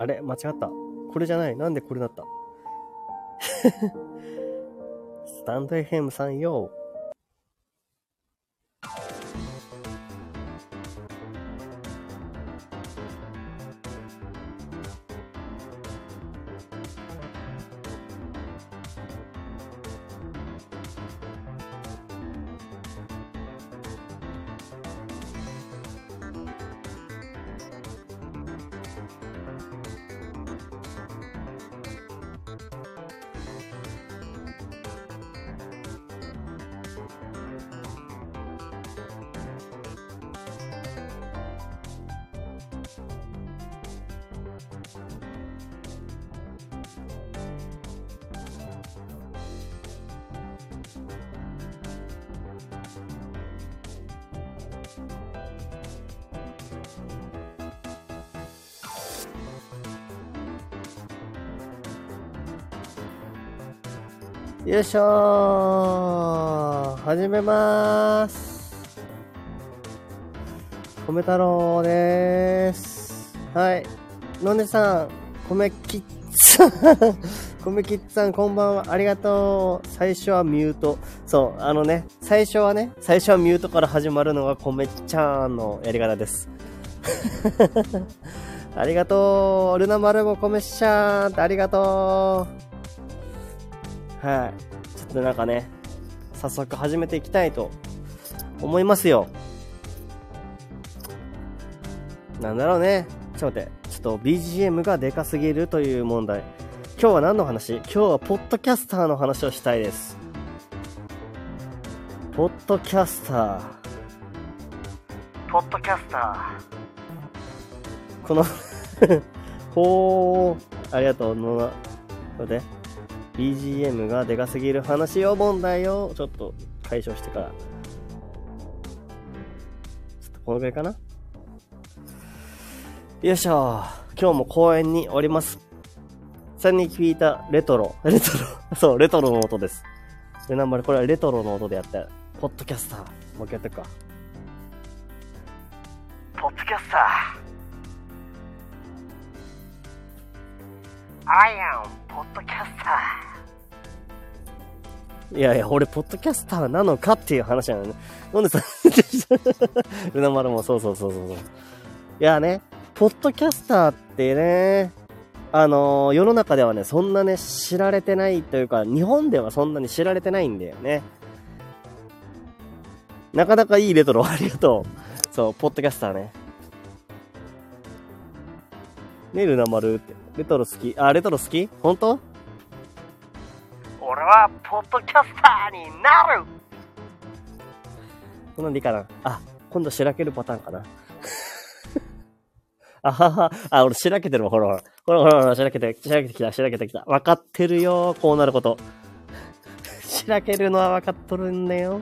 あれ間違った。これじゃない。なんでこれだった？スタンド FM さんよ。よいしょー始めまーす米太郎です。はい。のねさん米きっさん米きっさんこんばんはありがとう。最初はミュート。そうあのね最初はね最初はミュートから始まるのが米ちゃんのやり方です。ありがとうルナ丸も米しちゃんってありがとう。はい。ちょっとなんかね、早速始めていきたいと思いますよ。なんだろうね。ちょっと待って。ちょっと BGM がでかすぎるという問題。今日は何の話？今日はポッドキャスターの話をしたいです。ポッドキャスター。ポッドキャスター。この ほー、ありがとう、のな。これで。BGM がでかすぎる話を問題をちょっと解消してから。ちょっとこのぐらいかなよいしょ。今日も公園におります。さんに聞いたレトロ。レトロ。そう、レトロの音です。で、なんばれこれはレトロの音でやった。ポッドキャスター。もう一回やってくか。ポッドキャスター。I am ポッドキャスター。いやいや、俺、ポッドキャスターなのかっていう話なのね。なんでさ、ルナマルもそうそうそうそうそう。いやね、ポッドキャスターってね、あのー世の中ではね、そんなね、知られてないというか、日本ではそんなに知られてないんだよね。なかなかいいレトロ、ありがとう。そう、ポッドキャスターね。ね、ルナマルって。レトロ好きあ、レトロ好き？本当？俺は、ポッドキャスターになるこんなんでいいかな？あ、今度しらけるパターンかな あはは、あ、俺しらけてるわ、ほらほら。ほらほらほら、しらけて、しらけてきた、しらけてきた。わかってるよ、こうなること。しらけるのはわかっとるんだよ。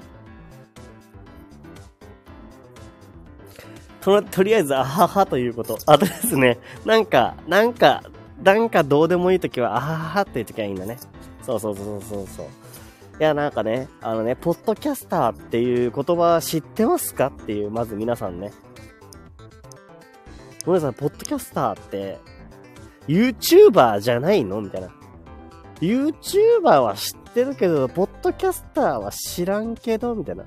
と、とりあえず、あははということ。あとですね、なんか、なんか、なんかどうでもいいときは、あははっていうときはいいんだね。そうそうそうそうそう。いや、なんかね、あのね、ポッドキャスターっていう言葉知ってますかっていう、まず皆さんね。ごめんなさい、ポッドキャスターって、YouTuber じゃないのみたいな。YouTuber は知ってるけど、ポッドキャスターは知らんけど、みたいな。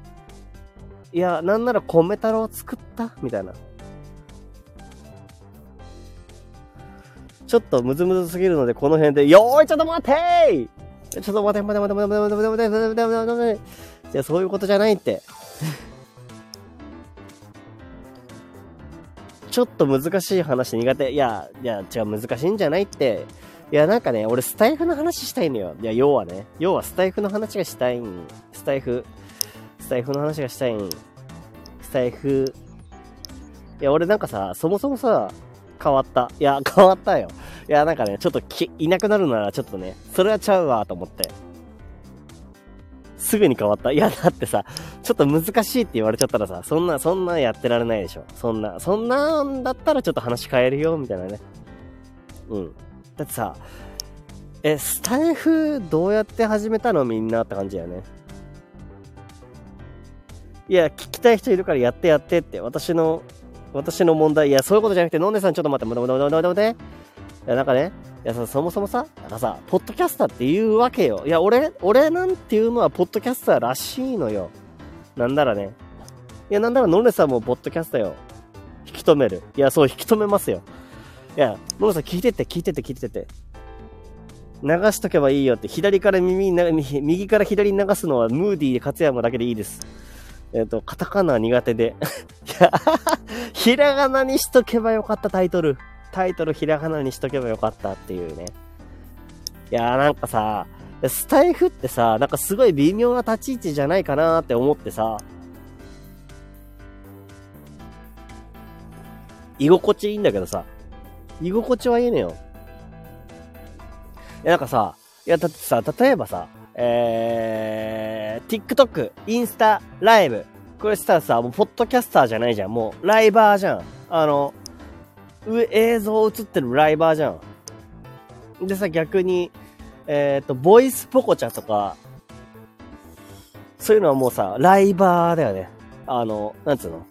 いや、なんなら米太郎作ったみたいな。ちょっとムズムズすぎるので、この辺で、よーい、ちょっと待てーちょっと待て待て待て待て待て待て待て待て待て待て待てじゃそういうことじゃないって。ちょっと難しい話苦手。いや、いや、違う、難しいんじゃないって。いや、なんかね、俺スタイフの話したいのよ。いや、要はね。要はスタイフの話がしたいん。スタイフ。スタイフの話がしたいん。スタイフ。いや、俺なんかさ、そもそもさ、変わった。いや、変わったよ。いや、なんかね、ちょっとき、いなくなるならちょっとね、それはちゃうわ、と思って。すぐに変わった。いや、だってさ、ちょっと難しいって言われちゃったらさ、そんな、そんなやってられないでしょ。そんな、そんなんだったらちょっと話変えるよ、みたいなね。うん。だってさ、え、スタイフどうやって始めたのみんなって感じだよね。いや、聞きたい人いるからやってやってって、私の、私の問題、いや、そういうことじゃなくて、のんでさんちょっと待って、待って、待って、待って、待って、いや、なんかね、いや、そもそもさ、なんかさ、ポッドキャスターって言うわけよ。いや、俺、俺なんていうのはポッドキャスターらしいのよ。なんならね。いや、なんならノネさんもポッドキャスターよ。引き止める。いや、そう、引き止めますよ。いや、ノネさん聞いてって、聞いてって、聞いてって。流しとけばいいよって、左から耳に、右から左に流すのはムーディーで勝山だけでいいです。えっ、ー、と、カタカナ苦手で。いや、ひらがなにしとけばよかったタイトル。タイトルひらがなにしとけばよかったっていうね。いやーなんかさ、スタイフってさ、なんかすごい微妙な立ち位置じゃないかなって思ってさ、居心地いいんだけどさ、居心地はいいのよ。いや、なんかさ、いや、だってさ、例えばさ、えー、TikTok、インスタ、ライブ。これしたらさ、もう、ポッドキャスターじゃないじゃん。もう、ライバーじゃん。あの、上、映像映ってるライバーじゃん。でさ、逆に、えっ、ー、と、ボイスポコチャとか、そういうのはもうさ、ライバーだよね。あの、なんつうの？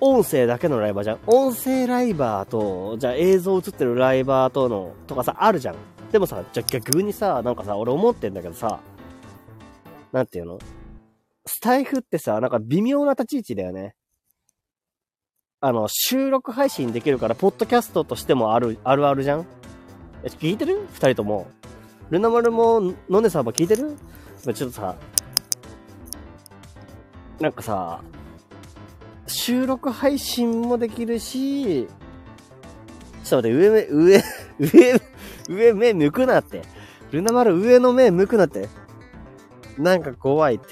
音声だけのライバーじゃん。音声ライバーと、じゃあ映像映ってるライバーとの、とかさ、あるじゃん。でもさ、じゃ逆にさ、なんかさ、俺思ってんだけどさ、なんていうの？スタイフってさ、なんか微妙な立ち位置だよね。あの、収録配信できるから、ポッドキャストとしてもある、あるあるじゃん？え、聞いてる？二人とも。ルナ丸も、ノネさんも聞いてる？ちょっとさ、なんかさ、収録配信もできるし、ちょっと待って、上目、上、上、上目向くなって。ルナ丸上の目向くなって。なんか怖いって。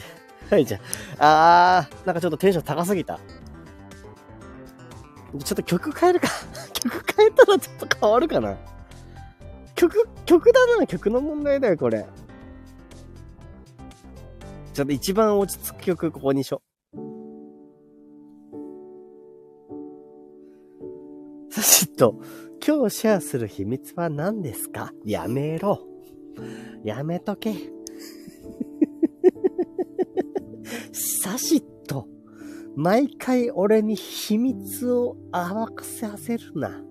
はいじゃあ。あー、なんかちょっとテンション高すぎた。ちょっと曲変えるか 曲変えたらちょっと変わるかな曲、曲だな。曲の問題だよ、これ。ちょっと一番落ち着く曲、ここにし ょ。さしっと、今日シェアする秘密は何ですか？やめろ。やめとけ。さしっと。毎回俺に秘密を暴かさせるな。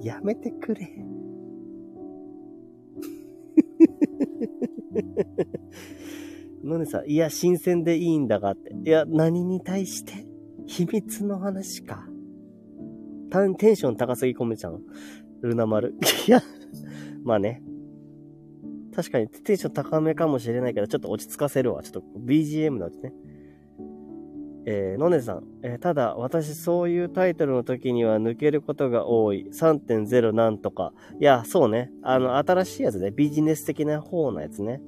やめてくれ。のねさん、いや、新鮮でいいんだがって。いや、何に対して？秘密の話か。テンション高すぎ込めちゃう。ルナ丸。いや、まあね。確かにテンション高めかもしれないけど、ちょっと落ち着かせるわ。ちょっと BGM のうちね。えー、のねさん、えー、ただ、私そういうタイトルの時には抜けることが多い。3.0なんとか。いや、そうね。あの、新しいやつね。ビジネス的な方のやつね。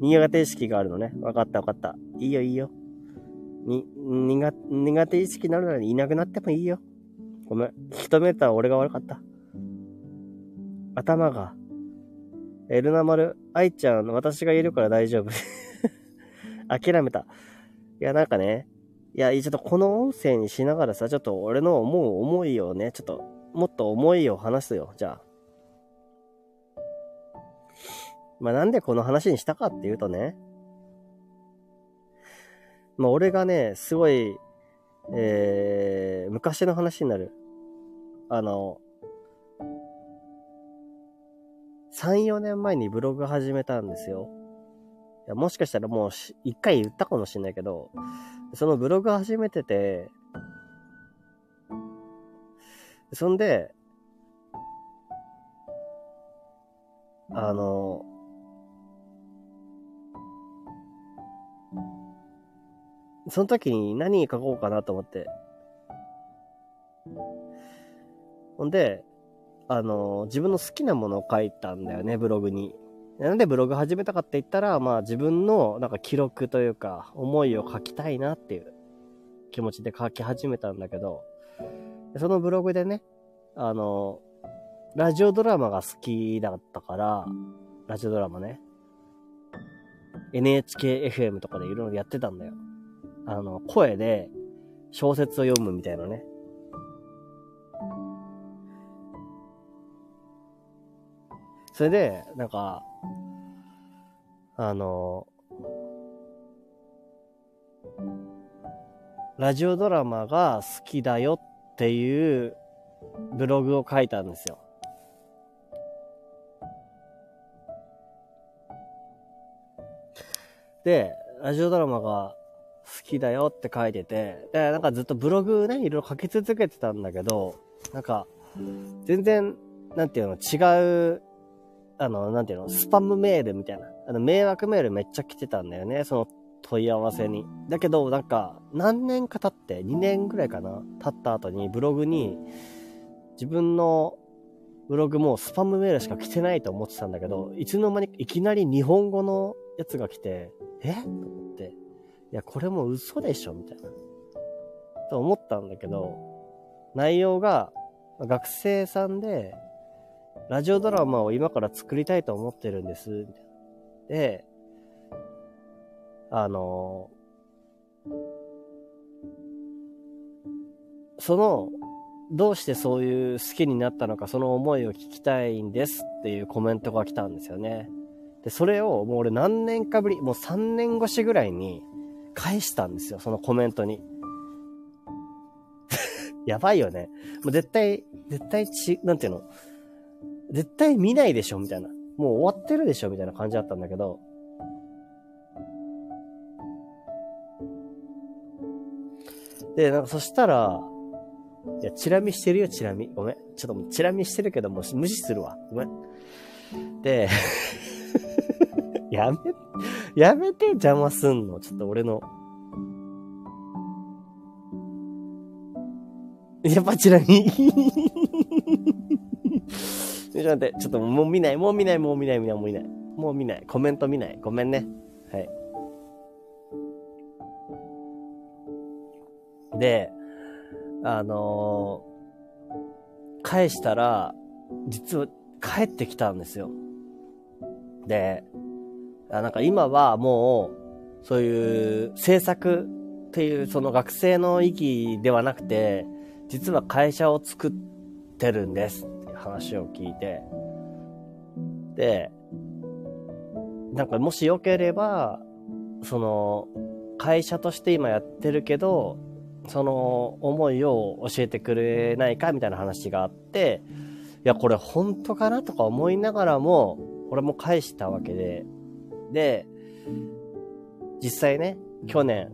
苦手意識があるのね。わかったわかった。いいよいいよ。に、苦、苦手意識になるならいなくなってもいいよ。ごめん。引き止めた俺が悪かった。頭が。エルナ丸、愛ちゃん、私がいるから大丈夫。諦めた。いや、なんかね、いや、ちょっとこの音声にしながらさ、ちょっと俺の思う思いをね、ちょっと、もっと思いを話すよ、じゃあ。まあ、なんでこの話にしたかっていうとね、まあ、俺がね、すごい、えー、昔の話になる。あの、3、4年前にブログ始めたんですよ。いやもしかしたらもう一回言ったかもしれないけど、そのブログ始めてて、そんで、あの、その時に何書こうかなと思って。ほんで、あの、自分の好きなものを書いたんだよね、ブログに。なんでブログ始めたかって言ったら、まあ自分のなんか記録というか、思いを書きたいなっていう気持ちで書き始めたんだけど、そのブログでね、あの、ラジオドラマが好きだったから、ラジオドラマね。NHKFM とかでいろいろやってたんだよ。あの、声で小説を読むみたいなね。それで、なんか、あの、ラジオドラマが好きだよっていうブログを書いたんですよ。で、ラジオドラマが好きだよって書いてて、で、なんかずっとブログね、いろいろ書き続けてたんだけど、なんか、全然、なんていうの、違うあの、なんていうの、スパムメールみたいな、あの、迷惑メールめっちゃ来てたんだよね、その問い合わせに。だけど、なんか、何年か経って、2年ぐらいかな、経った後にブログに、自分のブログもスパムメールしか来てないと思ってたんだけど、いつの間にいきなり日本語のやつが来て、え？と思って、いや、これも嘘でしょみたいな。と思ったんだけど、内容が、学生さんで、ラジオドラマを今から作りたいと思ってるんです、で、あのその、どうしてそういう好きになったのか、その思いを聞きたいんですっていうコメントが来たんですよね。で、それをもう俺何年かぶり、もう3年越しぐらいに返したんですよ、そのコメントに。やばいよね。もう絶対、絶対ち、なんていうの？絶対見ないでしょみたいな。もう終わってるでしょみたいな感じだったんだけど。で、なんかそしたら、いや、チラ見してるよ、チラ見。ごめん。ちょっとチラ見してるけどもう、無視するわ。ごめん。で、やめ、やめて邪魔すんの。ちょっと俺の。やっぱチラ見。ちょっと待って、ちょっともう見ない、もう見ない、もう見ない、もう見ない。もう見ない。コメント見ない。ごめんね。はい。で、あのー、返したら、実は帰ってきたんですよ。で、あなんか今はもう、そういう制作っていうその学生の意義ではなくて、実は会社を作ってるんです話を聞いて、で、なんかもしよければ、その、会社として今やってるけど、その思いを教えてくれないかみたいな話があって、いや、これ本当かなとか思いながらも、俺も返したわけで、で、実際ね、去年、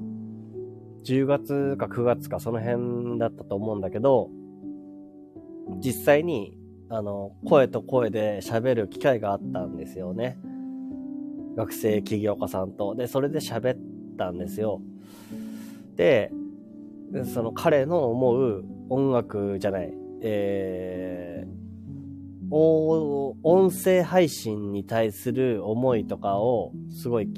10月か9月かその辺だったと思うんだけど、実際に、あの、声と声で喋る機会があったんですよね。学生起業家さんと。で、それで喋ったんですよ。で、その彼の思う音楽じゃない、えー、音声配信に対する思いとかをすごい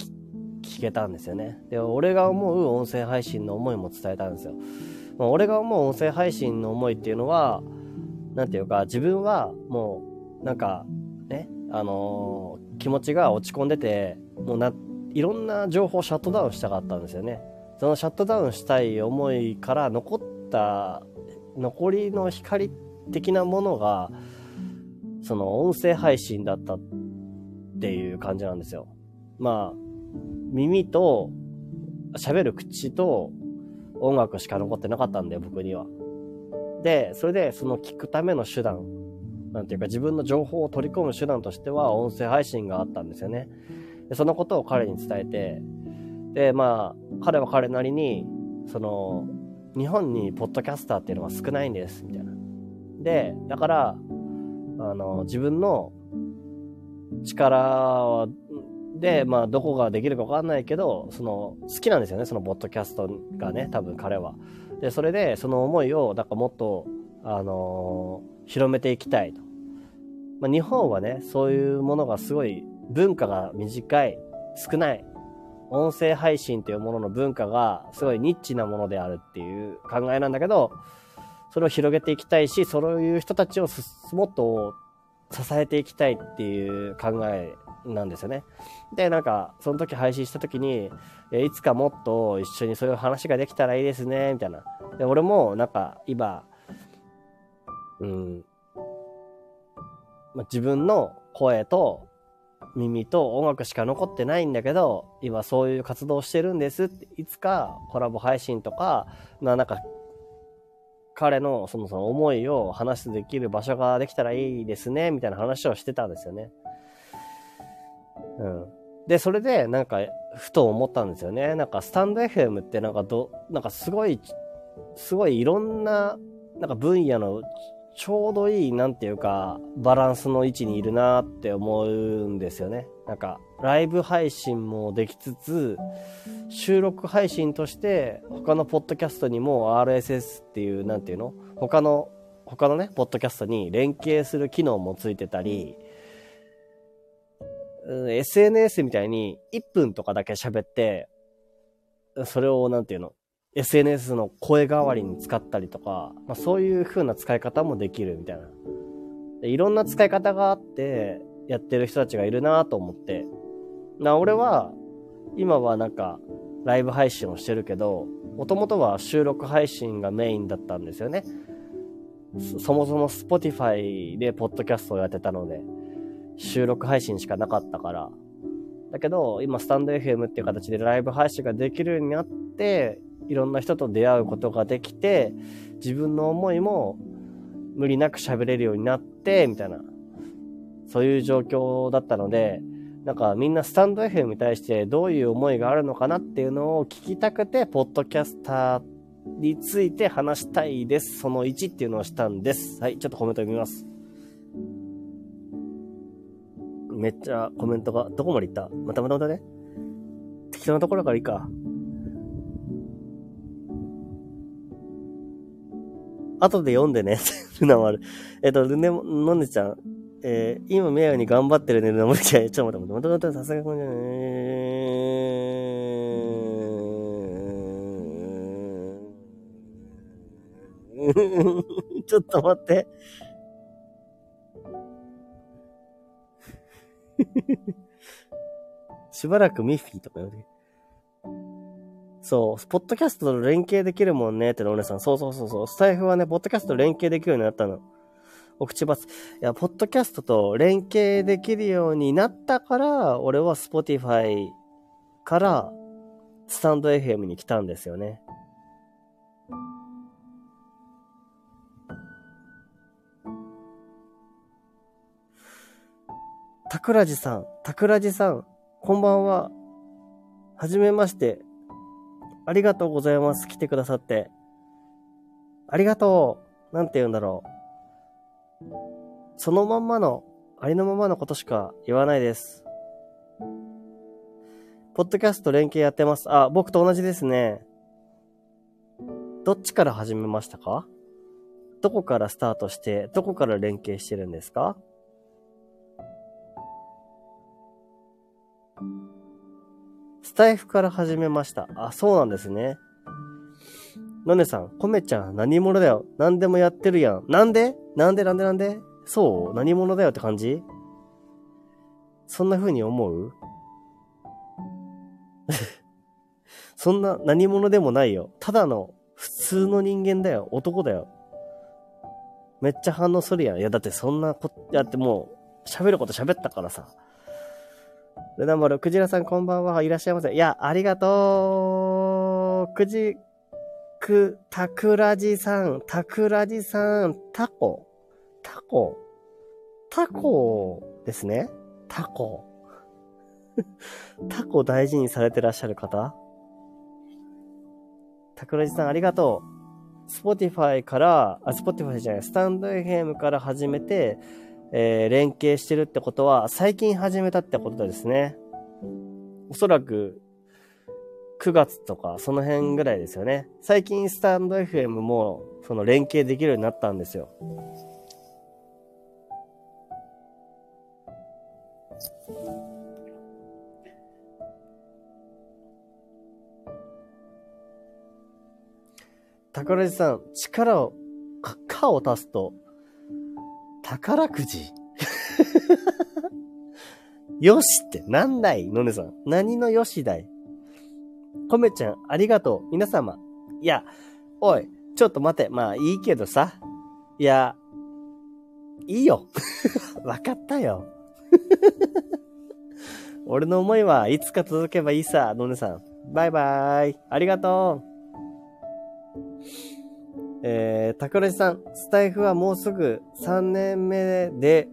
聞けたんですよね。で、俺が思う音声配信の思いも伝えたんですよ。ま、俺が思う音声配信の思いっていうのは、なんていうか、自分はもう、なんか、ね、あのー、気持ちが落ち込んでて、もうな、いろんな情報をシャットダウンしたかったんですよね。そのシャットダウンしたい思いから残った残りの光的なものがその音声配信だったっていう感じなんですよ。まあ耳と喋る口と音楽しか残ってなかったんだよ僕には。でそれでその聞くための手段なんていうか自分の情報を取り込む手段としては音声配信があったんですよね。でそのことを彼に伝えてで、まあ、彼は彼なりに、その、日本にポッドキャスターっていうのは少ないんです、みたいな。で、だから、あの、自分の力で、まあ、どこができるかわかんないけど、その、好きなんですよね、そのポッドキャストがね、多分彼は。で、それで、その思いを、なんかもっと、あのー、広めていきたいと。まあ、日本はね、そういうものがすごい、文化が短い、少ない。音声配信というものの文化がすごいニッチなものであるっていう考えなんだけど、それを広げていきたいし、そういう人たちをもっと支えていきたいっていう考えなんですよね。で、なんか、その時配信した時に、えいつかもっと一緒にそういう話ができたらいいですね、みたいな。で、俺もなんか今、うん、ま、自分の声と耳と音楽しか残ってないんだけど、今そういう活動してるんですって、いつかコラボ配信とか、ななんか、彼のそのその思いを話すできる場所ができたらいいですね、みたいな話をしてたんですよね。うん。で、それでなんか、ふと思ったんですよね。なんか、スタンド FM ってなんかど、なんかすごい、すごいいろんな、なんか分野のちょうどいい、なんていうか、バランスの位置にいるなって思うんですよね。なんか、ライブ配信もできつつ、収録配信として、他のポッドキャストにも RSS っていう、なんていうの？他の、他のね、ポッドキャストに連携する機能もついてたり、SNS みたいに1分とかだけ喋って、それをなんていうの ?SNS の声代わりに使ったりとか、まあ、そういう風な使い方もできるみたいな。でいろんな使い方があって、やってる人たちがいるなと思って。な、俺は、今はなんか、ライブ配信をしてるけど、もともとは収録配信がメインだったんですよね。そもそも Spotify でポッドキャストをやってたので。収録配信しかなかったから。だけど、今、スタンド FM っていう形でライブ配信ができるようになって、いろんな人と出会うことができて、自分の思いも無理なく喋れるようになって、みたいな、そういう状況だったので、なんかみんなスタンド FM に対してどういう思いがあるのかなっていうのを聞きたくて、ポッドキャスターについて話したいです。その1っていうのをしたんです。はい、ちょっとコメント読みます。めっちゃコメントが、どこまで行った？またまたまたね。適当なところからいいか。後で読んでね。ルナ丸。えっと、ルネ、のんでちゃん。えー、今、名誉に頑張ってるね、ルナ丸ちゃん。ちょ待って待って待って、さすがこんじゃない。ちょっと待って。しばらくミッフィーとか言うて。そう、ポッドキャストと連携できるもんねってのお姉さん。そうそうそうそう。スタイフはね、ポッドキャストと連携できるようになったの。お口ばつ。いや、ポッドキャストと連携できるようになったから、俺は Spotify からスタンド FM に来たんですよね。たくらじさん、たくらじさん、こんばんは。はじめまして。ありがとうございます。来てくださって。ありがとう。なんて言うんだろう。そのまんまの、ありのままのことしか言わないです。ポッドキャスト連携やってます。あ、僕と同じですね。どっちから始めましたか？どこからスタートして、どこから連携してるんですか？スタイフから始めました。あ、そうなんですね。のねさん、コメちゃん、何者だよ。何でもやってるやん。なんで？なんで？なんで？なんで？そう？何者だよって感じ？そんな風に思う？そんな何者でもないよ。ただの普通の人間だよ。男だよ。めっちゃ反応するやん。いや、だってそんなこ、やってもう、喋ること喋ったからさ。ルナモル、クジラさんこんばんは。いらっしゃいませ。いや、ありがとう。くじ、く、たくらじさん、たくらじさん、タコ。タコ。タコですね。タコ。タコ大事にされてらっしゃる方たくらじさんありがとう。 Spotifyから、あ、 Spotifyじゃない、スタンド FM から始めて、えー、連携してるってことは、最近始めたってことですね。おそらく、9月とか、その辺ぐらいですよね。最近、スタンド FM も、その連携できるようになったんですよ。宝地さん、力を、か、を足すと、宝くじ よしってなんだいのねさん。何のよしだい？コメちゃん、ありがとう。皆様。いや、おい、ちょっと待て。まあ、いいけどさ。いや、いいよ。わかったよ。俺の思いはいつか届けばいいさ、のねさん。バイバーイ。ありがとう。えー、桜地さん、スタイフはもうすぐ3年目で、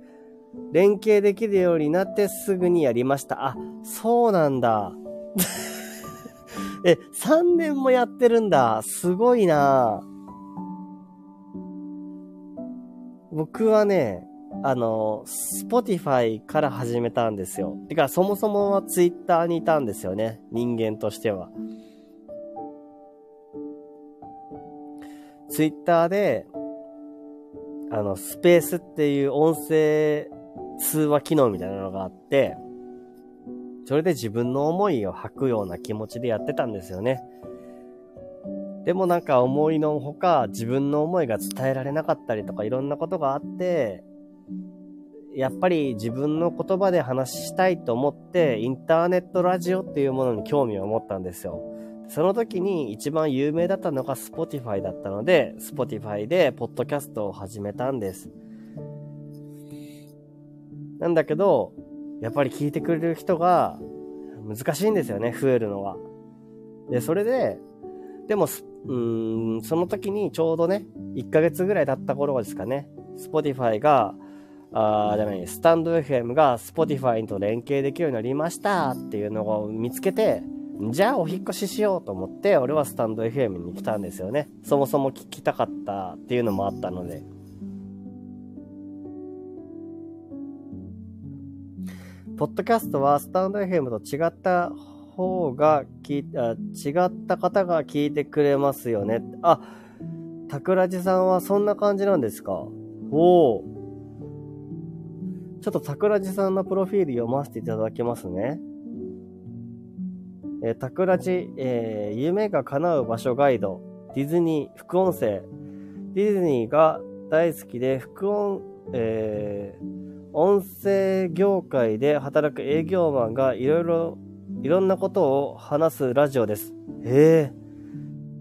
連携できるようになってすぐにやりました。あ、そうなんだ。え、3年もやってるんだ。すごいな僕はね、あの、Spotify から始めたんですよ。てか、そもそもは Twitter にいたんですよね。人間としては。Twitter で、あの、スペースっていう音声通話機能みたいなのがあって、それで自分の思いを吐くような気持ちでやってたんですよね。でもなんか思いのほか自分の思いが伝えられなかったりとかいろんなことがあって、やっぱり自分の言葉で話したいと思ってインターネットラジオっていうものに興味を持ったんですよ。その時に一番有名だったのが Spotify だったので、Spotify でポッドキャストを始めたんです。なんだけど、やっぱり聞いてくれる人が難しいんですよね、増えるのは。で、それで、でも、うん、その時にちょうどね、1ヶ月ぐらい経った頃ですかね、Spotify が、あじゃない、スタンド FM が Spotify と連携できるようになりましたっていうのを見つけて、じゃあお引越ししようと思って、俺はスタンド FM に来たんですよね。そもそも聞きたかったっていうのもあったので。ポッドキャストはスタンド FM と違った方が聞あ、違った方が聞いてくれますよね。あ、桜地さんはそんな感じなんですか？おお。ちょっと桜地さんのプロフィール読ませていただきますね。えー、桜地、えー、夢が叶う場所ガイド、ディズニー、副音声。ディズニーが大好きで、副音、えー、音声業界で働く営業マンがいろいろ、いろんなことを話すラジオです。へえ。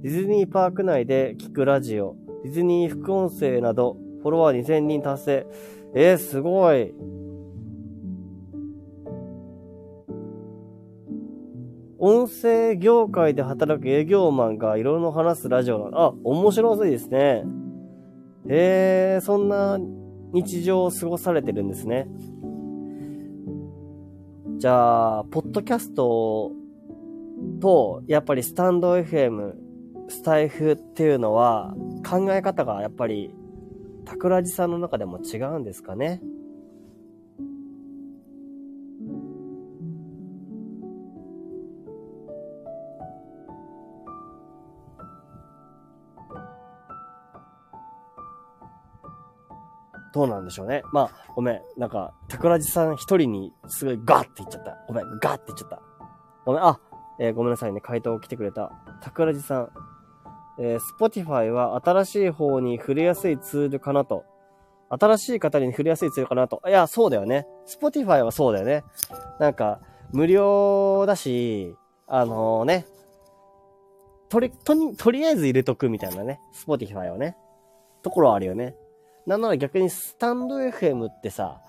ディズニーパーク内で聞くラジオ、ディズニー副音声など、フォロワー2000人達成。えー、すごい。音声業界で働く営業マンがいろいろ話すラジオなあ、面白そうですね。へえ、そんな日常を過ごされてるんですね。じゃあ、ポッドキャストと、やっぱりスタンド FM、スタイフっていうのは、考え方がやっぱり、桜地さんの中でも違うんですかね。どうなんでしょうね。まあ、ごめん。なんか、桜地さん一人にすごいガーって言っちゃった。ごめん、ガーって言っちゃった。ごめん、あ、えー、ごめんなさいね。回答来てくれた。桜地さん。えー、Spotify は新しい方に触れやすいツールかなと。新しい方に触れやすいツールかなと。いや、そうだよね。Spotify はそうだよね。なんか、無料だし、あのー、ね。とり、とに、とりあえず入れとくみたいなね。Spotify はね。ところあるよね。なんなら逆にスタンド FM ってさ、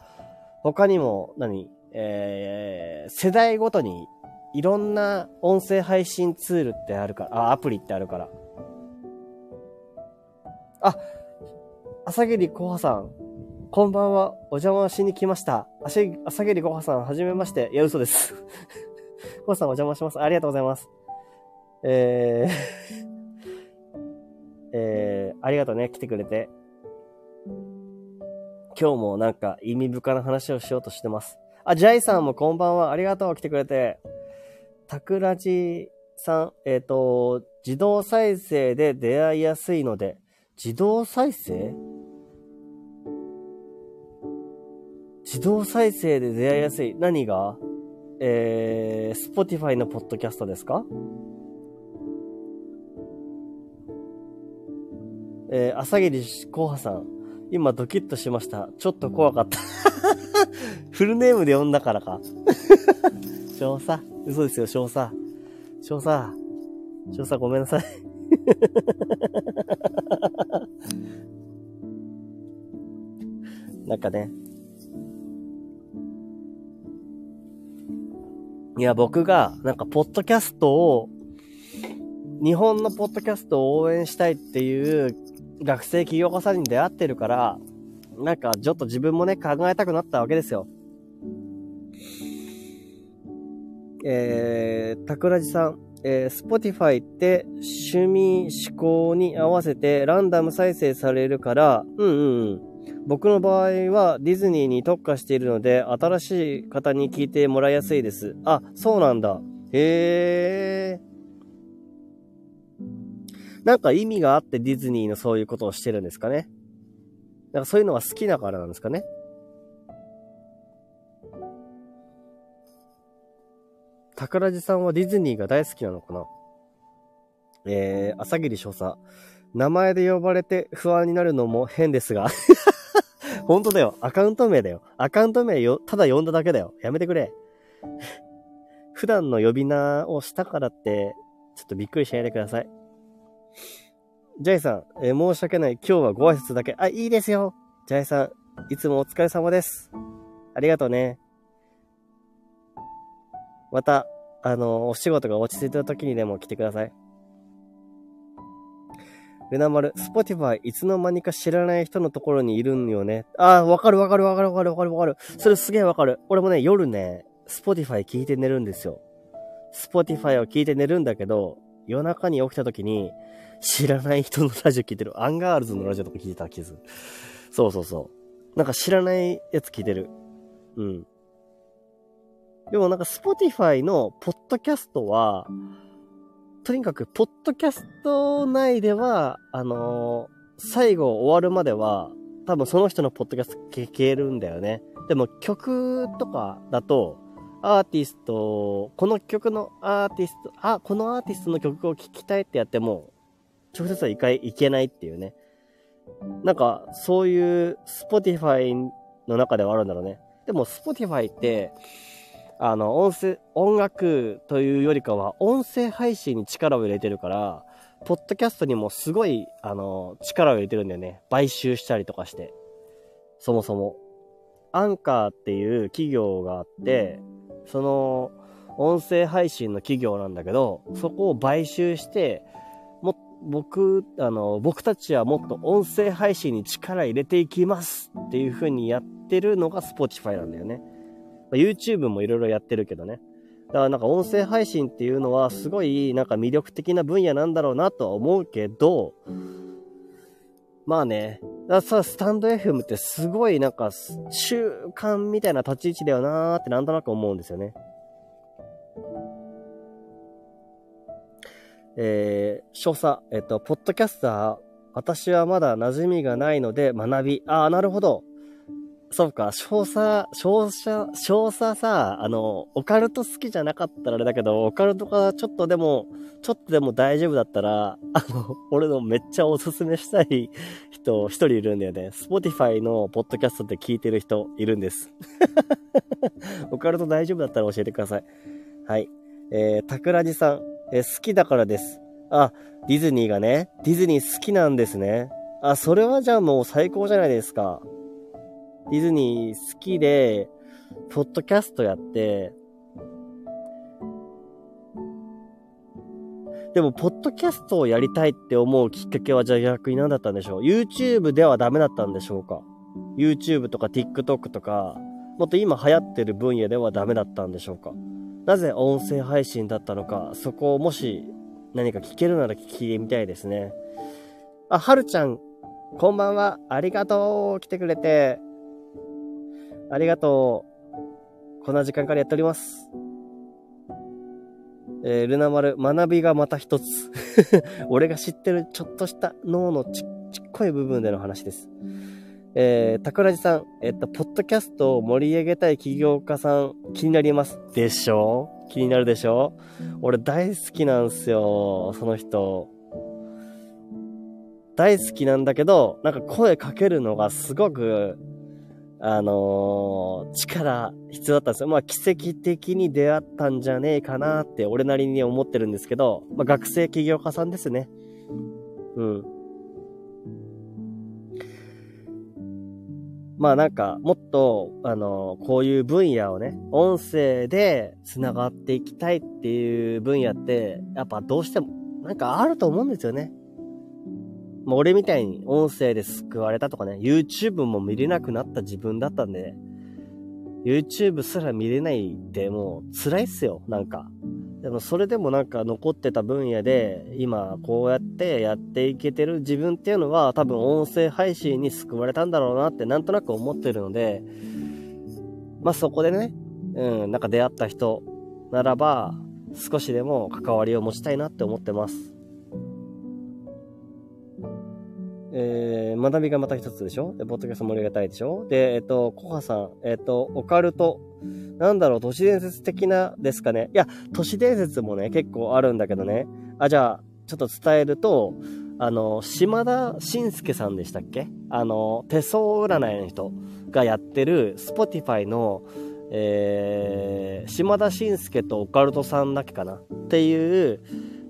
他にも何、えー、世代ごとにいろんな音声配信ツールってあるから、あ、アプリってあるから。あ、朝霧コハさん、こんばんは。お邪魔しに来ました。朝霧コハさん、はじめまして。いや、嘘です。コハさんお邪魔します。ありがとうございます。えー えー、ありがとうね。来てくれて。今日もなんか意味深な話をしようとしてます。あ、ジャイさんもこんばんは。ありがとう。来てくれて。タクラジさん、えっ、ー、と、自動再生で出会いやすいので、自動再生？自動再生で出会いやすい。何が？えー、Spotify のポッドキャストですか？えー、朝霧コハさん。今ドキッとしました。ちょっと怖かった。フルネームで呼んだからか。少佐。嘘ですよ、少佐。少佐。少佐ごめんなさい。なんかね。いや、僕が、なんか、ポッドキャストを、日本のポッドキャストを応援したいっていう学生起業家さんに出会ってるから、なんか、ちょっと自分もね、考えたくなったわけですよ。えー、桜地さん、えー、Spotify って趣味思考に合わせてランダム再生されるから、うんうんうん。僕の場合はディズニーに特化しているので、新しい方に聞いてもらいやすいです。あ、そうなんだ。へえ。なんか意味があってディズニーのそういうことをしてるんですかね。なんかそういうのが好きだからなんですかね。桜地さんはディズニーが大好きなのかなえー、朝霧少佐。名前で呼ばれて不安になるのも変ですが。本当だよ。アカウント名だよ。アカウント名よ、ただ呼んだだけだよ。やめてくれ。普段の呼び名をしたからって、ちょっとびっくりしないでください。ジャイさん、えー、申し訳ない。今日はご挨拶だけ。あ、いいですよ。ジャイさん、いつもお疲れ様です。ありがとうね。また、あの、お仕事が落ち着いた時にでも来てください。ルナ丸、 Spotifyいつの間にか知らない人のところにいるんよね。ああ、わかるわかるわかるわかるわかるわかる。それすげえわかる。俺もね、夜ね、 Spotify聞いて寝るんですよ。 Spotifyを聞いて寝るんだけど、夜中に起きた時に、知らない人のラジオ聞いてる。アンガールズのラジオとか聞いてた気づそうそうそう。なんか知らないやつ聞いてる。うん。でもなんか Spotifyのポッドキャストは、とにかく、ポッドキャスト内では、あのー、最後終わるまでは、多分その人のポッドキャスト聞けるんだよね。でも曲とかだと、アーティスト、この曲のアーティスト、あ、このアーティストの曲を聴きたいってやっても、直接は一回行けないっていうね。なんか、そういう Spotify の中ではあるんだろうね。でも Spotify って、あの、音声、音楽というよりかは、音声配信に力を入れてるから、ポッドキャストにもすごい、あの、力を入れてるんだよね。買収したりとかして。そもそも。アンカーっていう企業があって、その、音声配信の企業なんだけど、そこを買収して、僕、あの、僕たちはもっと音声配信に力入れていきますっていう風にやってるのが Spotify なんだよね。ま YouTube もいろいろやってるけどね。だからなんか音声配信っていうのはすごいなんか魅力的な分野なんだろうなとは思うけど、まあね、ださ、スタンド FM ってすごいなんか習慣みたいな立ち位置だよなーってなんとなく思うんですよね。えー、少佐、えっと、ポッドキャスター、私はまだ馴染みがないので学び、ああ、なるほど。そうか、少佐、少佐、少佐さ、あの、オカルト好きじゃなかったらあれだけど、オカルトがちょっとでも、ちょっとでも大丈夫だったら、あの、俺のめっちゃおすすめしたい 人、一人いるんだよね。 Spotify のポッドキャストで聞いてる人いるんです。オカルト大丈夫だったら教えてください。はい。えー、たくらじさん、え、好きだからです。あ、ディズニーがね、ディズニー好きなんですね。あ、それはじゃあもう最高じゃないですか。ディズニー好きで、ポッドキャストやって、でも、ポッドキャストをやりたいって思うきっかけはじゃあ逆に何だったんでしょう ?YouTube ではダメだったんでしょうか ?YouTube とか TikTok とか、もっと今流行ってる分野ではダメだったんでしょうか？なぜ音声配信だったのか、そこをもし何か聞けるなら聞いてみたいですね。あ、はるちゃん、こんばんは。ありがとう。来てくれて。ありがとう。こんな時間からやっております。えー、ルナ丸、学びがまた一つ。俺が知ってるちょっとした脳のちちっこい部分での話です。えー、桜地さん、えっと、ポッドキャストを盛り上げたい起業家さん、気になります。でしょ？気になるでしょ？俺大好きなんすよ、その人。大好きなんだけど、なんか声かけるのがすごくあのー、力必要だったんですよ。まあ奇跡的に出会ったんじゃねえかなって俺なりに思ってるんですけど、まあ学生起業家さんですね。うん。まあなんか、もっと、あの、こういう分野をね、音声で繋がっていきたいっていう分野って、やっぱどうしても、なんかあると思うんですよね。まあ、俺みたいに音声で救われたとかね、YouTube も見れなくなった自分だったんで、YouTube すら見れないってもう辛いっすよ、なんか。でもそれでもなんか残ってた分野で今こうやってやっていけてる自分っていうのは多分音声配信に救われたんだろうなってなんとなく思ってるので、まあそこでね、うん、なんか出会った人ならば少しでも関わりを持ちたいなって思ってます。えー、学びがまた一つでしょ？で、ポッドキャスト盛り上げたいでしょ？で、えっと、コハさん、えっと、オカルト、なんだろう、都市伝説的なですかね？いや、都市伝説もね、結構あるんだけどね。あ、じゃあ、ちょっと伝えると、あの、島田紳介さんでしたっけ？あの、手相占いの人がやってる、スポティファイの、えー、島田紳介とオカルトさんだけかな？っていう、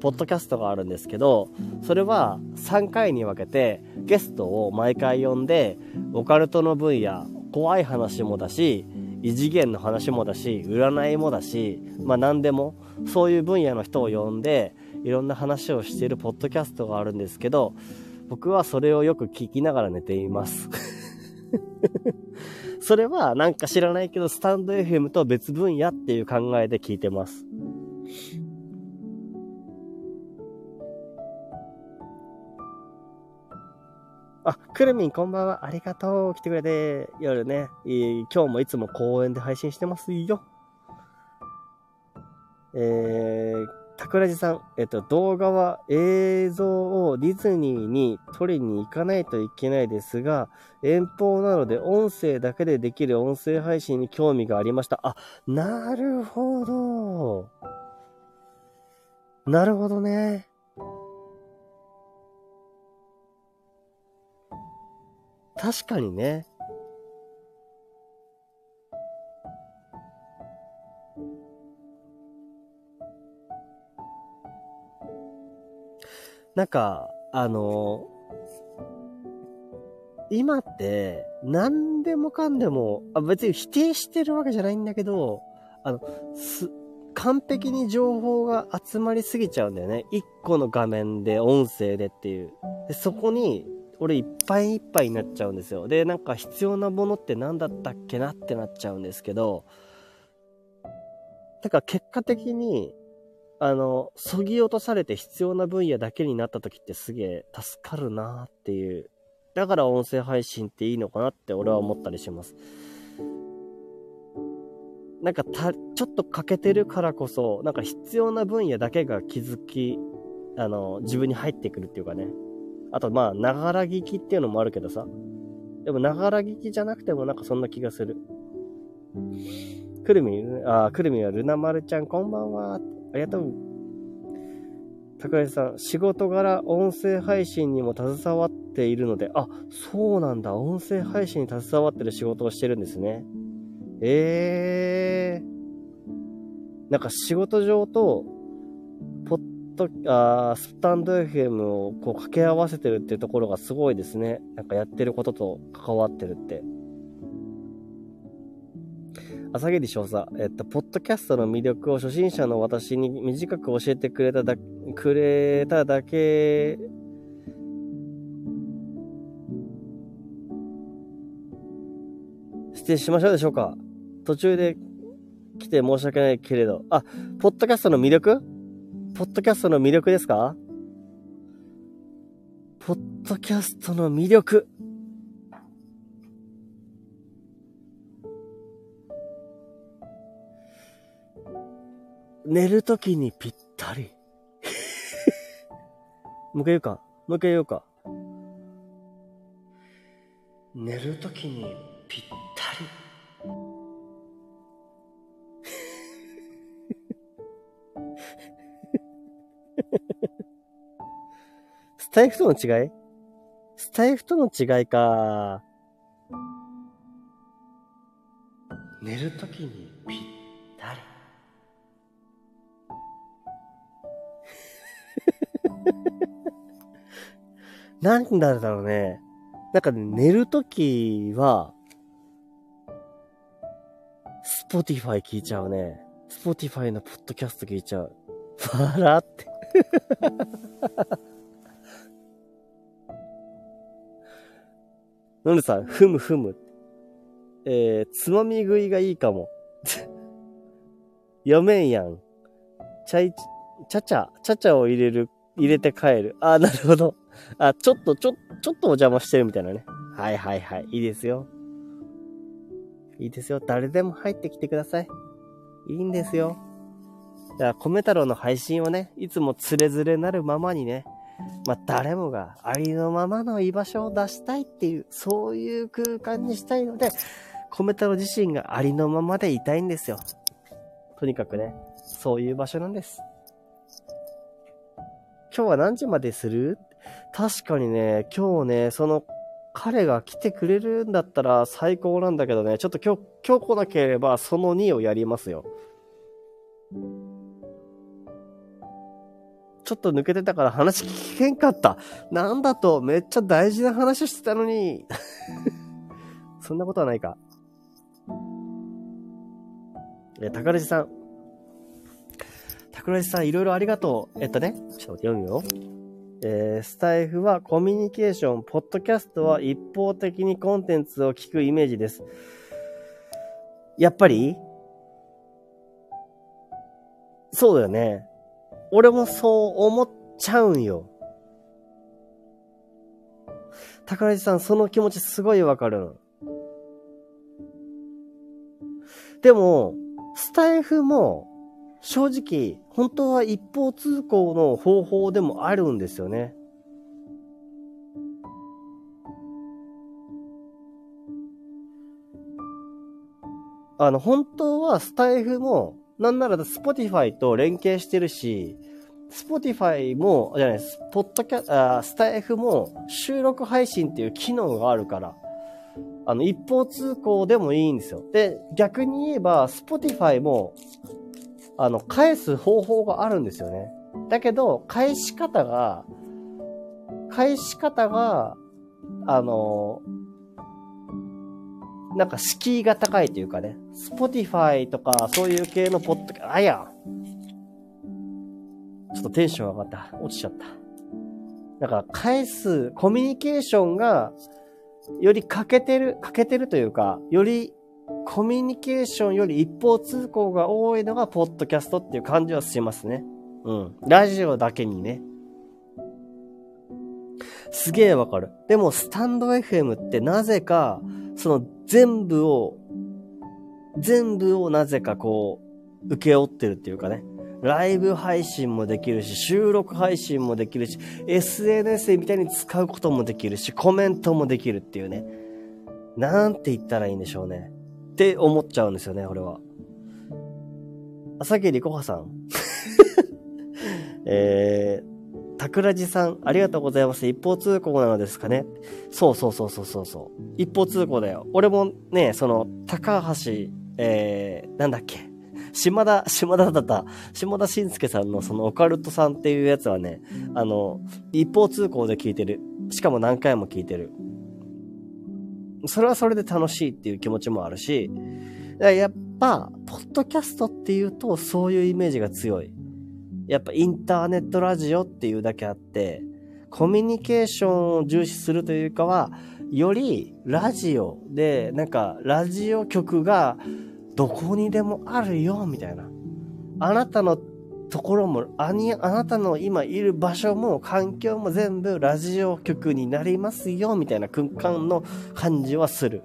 ポッドキャストがあるんですけど、それは3回に分けてゲストを毎回呼んで、オカルトの分野、怖い話もだし、異次元の話もだし、占いもだし、まあ何でも、そういう分野の人を呼んで、いろんな話をしているポッドキャストがあるんですけど、僕はそれをよく聞きながら寝ています。それはなんか知らないけど、スタンド FM と別分野っていう考えで聞いてます。あ、くるみんこんばんは。ありがとう。来てくれて。夜ね、今日もいつも公園で配信してますよ。えー、桜地さん、えっと、動画は映像をディズニーに撮りに行かないといけないですが、遠方なので音声だけでできる音声配信に興味がありました。あ、なるほど。なるほどね。確かにね。なんか、あの、今って、何でもかんでも、あ別に否定してるわけじゃないんだけど、あの、す、完璧に情報が集まりすぎちゃうんだよね。一個の画面で、音声でっていう。で、そこに、俺いっぱいいっぱいになっちゃうんですよ。で、なんか必要なものって何だったっけなってなっちゃうんですけど、だか結果的に、あの、そぎ落とされて必要な分野だけになった時ってすげえ助かるなっていう。だから音声配信っていいのかなって俺は思ったりします。なんかた、ちょっと欠けてるからこそ、なんか必要な分野だけが気づき、あの、自分に入ってくるっていうかね。あと、まあ、ながら聞きっていうのもあるけどさ。でも、ながら聞きじゃなくてもなんかそんな気がする。くるみ、あ、くるみはルナマルちゃん、こんばんは。ありがとう。桜井さん、仕事柄音声配信にも携わっているので、あ、そうなんだ。音声配信に携わってる仕事をしてるんですね。ええー。なんか仕事上と、ポッと、あスタンド FM をこう掛け合わせてるっていうところがすごいですね。なんかやってることと関わってるって。朝霧少佐、えっと、ポッドキャストの魅力を初心者の私に短く教えてくれただ、くれただけ、失礼しましょうでしょうか途中で来て申し訳ないけれど。あ、ポッドキャストの魅力？ポッドキャストの魅力ですか？ポッドキャストの魅力。寝るときにぴったり。もう一回言うか。もう一回言うか。寝るときにぴったり。タイフとの違い？スタイフとの違いか。寝るときにぴったり。なんだろうね。なんかね、寝るときは、スポティファイ聞いちゃうね。スポティファイのポッドキャスト聞いちゃう。笑ってのるさん、ふむふむ。えー、つまみ食いがいいかも。読めんやん。ちゃい、ちゃちゃ、ちゃちゃを入れる、入れて帰る。あ、なるほど。あ、ちょっと、ちょ、ちょっとお邪魔してるみたいなね。はいはいはい。いいですよ。いいですよ。誰でも入ってきてください。いいんですよ。だから、米太郎の配信をね、いつもつれづれなるままにね、まあ、誰もがありのままの居場所を出したいっていう、そういう空間にしたいので、米太郎自身がありのままでいたいんですよ。とにかくね、そういう場所なんです。今日は何時までする？確かにね、今日ね、その彼が来てくれるんだったら最高なんだけどね、ちょっと今日、今日来なければその2をやりますよ。ちょっと抜けてたから話聞けんかった。なんだと、めっちゃ大事な話してたのに。そんなことはないか。え、宝地さん。桜地さん、いろいろありがとう。えっとね、ちょっと読むよ。えー、スタイフはコミュニケーション、ポッドキャストは一方的にコンテンツを聞くイメージです。やっぱり？そうだよね。俺もそう思っちゃうんよ。宝地さん、その気持ちすごいわかるでも、スタイフも、正直、本当は一方通行の方法でもあるんですよね。あの、本当はスタイフも、なんならスポティファイと連携してるし、スポティファイも、じゃない、スポッドキャ、あスタイフも収録配信っていう機能があるから、あの、一方通行でもいいんですよ。で、逆に言えば、スポティファイも、あの、返す方法があるんですよね。だけど、返し方が、返し方が、あの、なんか敷居が高いというかね、スポティファイとかそういう系のポッドキャあやちょっとテンション上がった。落ちちゃった。だから返すコミュニケーションがより欠けてる、欠けてるというか、よりコミュニケーションより一方通行が多いのがポッドキャストっていう感じはしますね。うん。ラジオだけにね。すげえわかる。でも、スタンド FM ってなぜか、その全部を、全部をなぜかこう、受け負ってるっていうかね。ライブ配信もできるし、収録配信もできるし、SNS みたいに使うこともできるし、コメントもできるっていうね。なんて言ったらいいんでしょうね。って思っちゃうんですよね、俺は。朝霧こはさん。えー、桜地さん、ありがとうございます。一方通行なのですかね。そうそうそうそうそうそう。一方通行だよ。俺もね、その、高橋、えー、なんだっけ。島田、島田だった、島田晋介さんのそのオカルトさんっていうやつはね、あの、一方通行で聞いてる。しかも何回も聞いてる。それはそれで楽しいっていう気持ちもあるし、やっぱ、ポッドキャストっていうとそういうイメージが強い。やっぱインターネットラジオっていうだけあって、コミュニケーションを重視するというかは、よりラジオで、なんかラジオ局がどこにでもあるよ、みたいな。あなたのところも、あに、あなたの今いる場所も環境も全部ラジオ局になりますよ、みたいな空間の感じはする。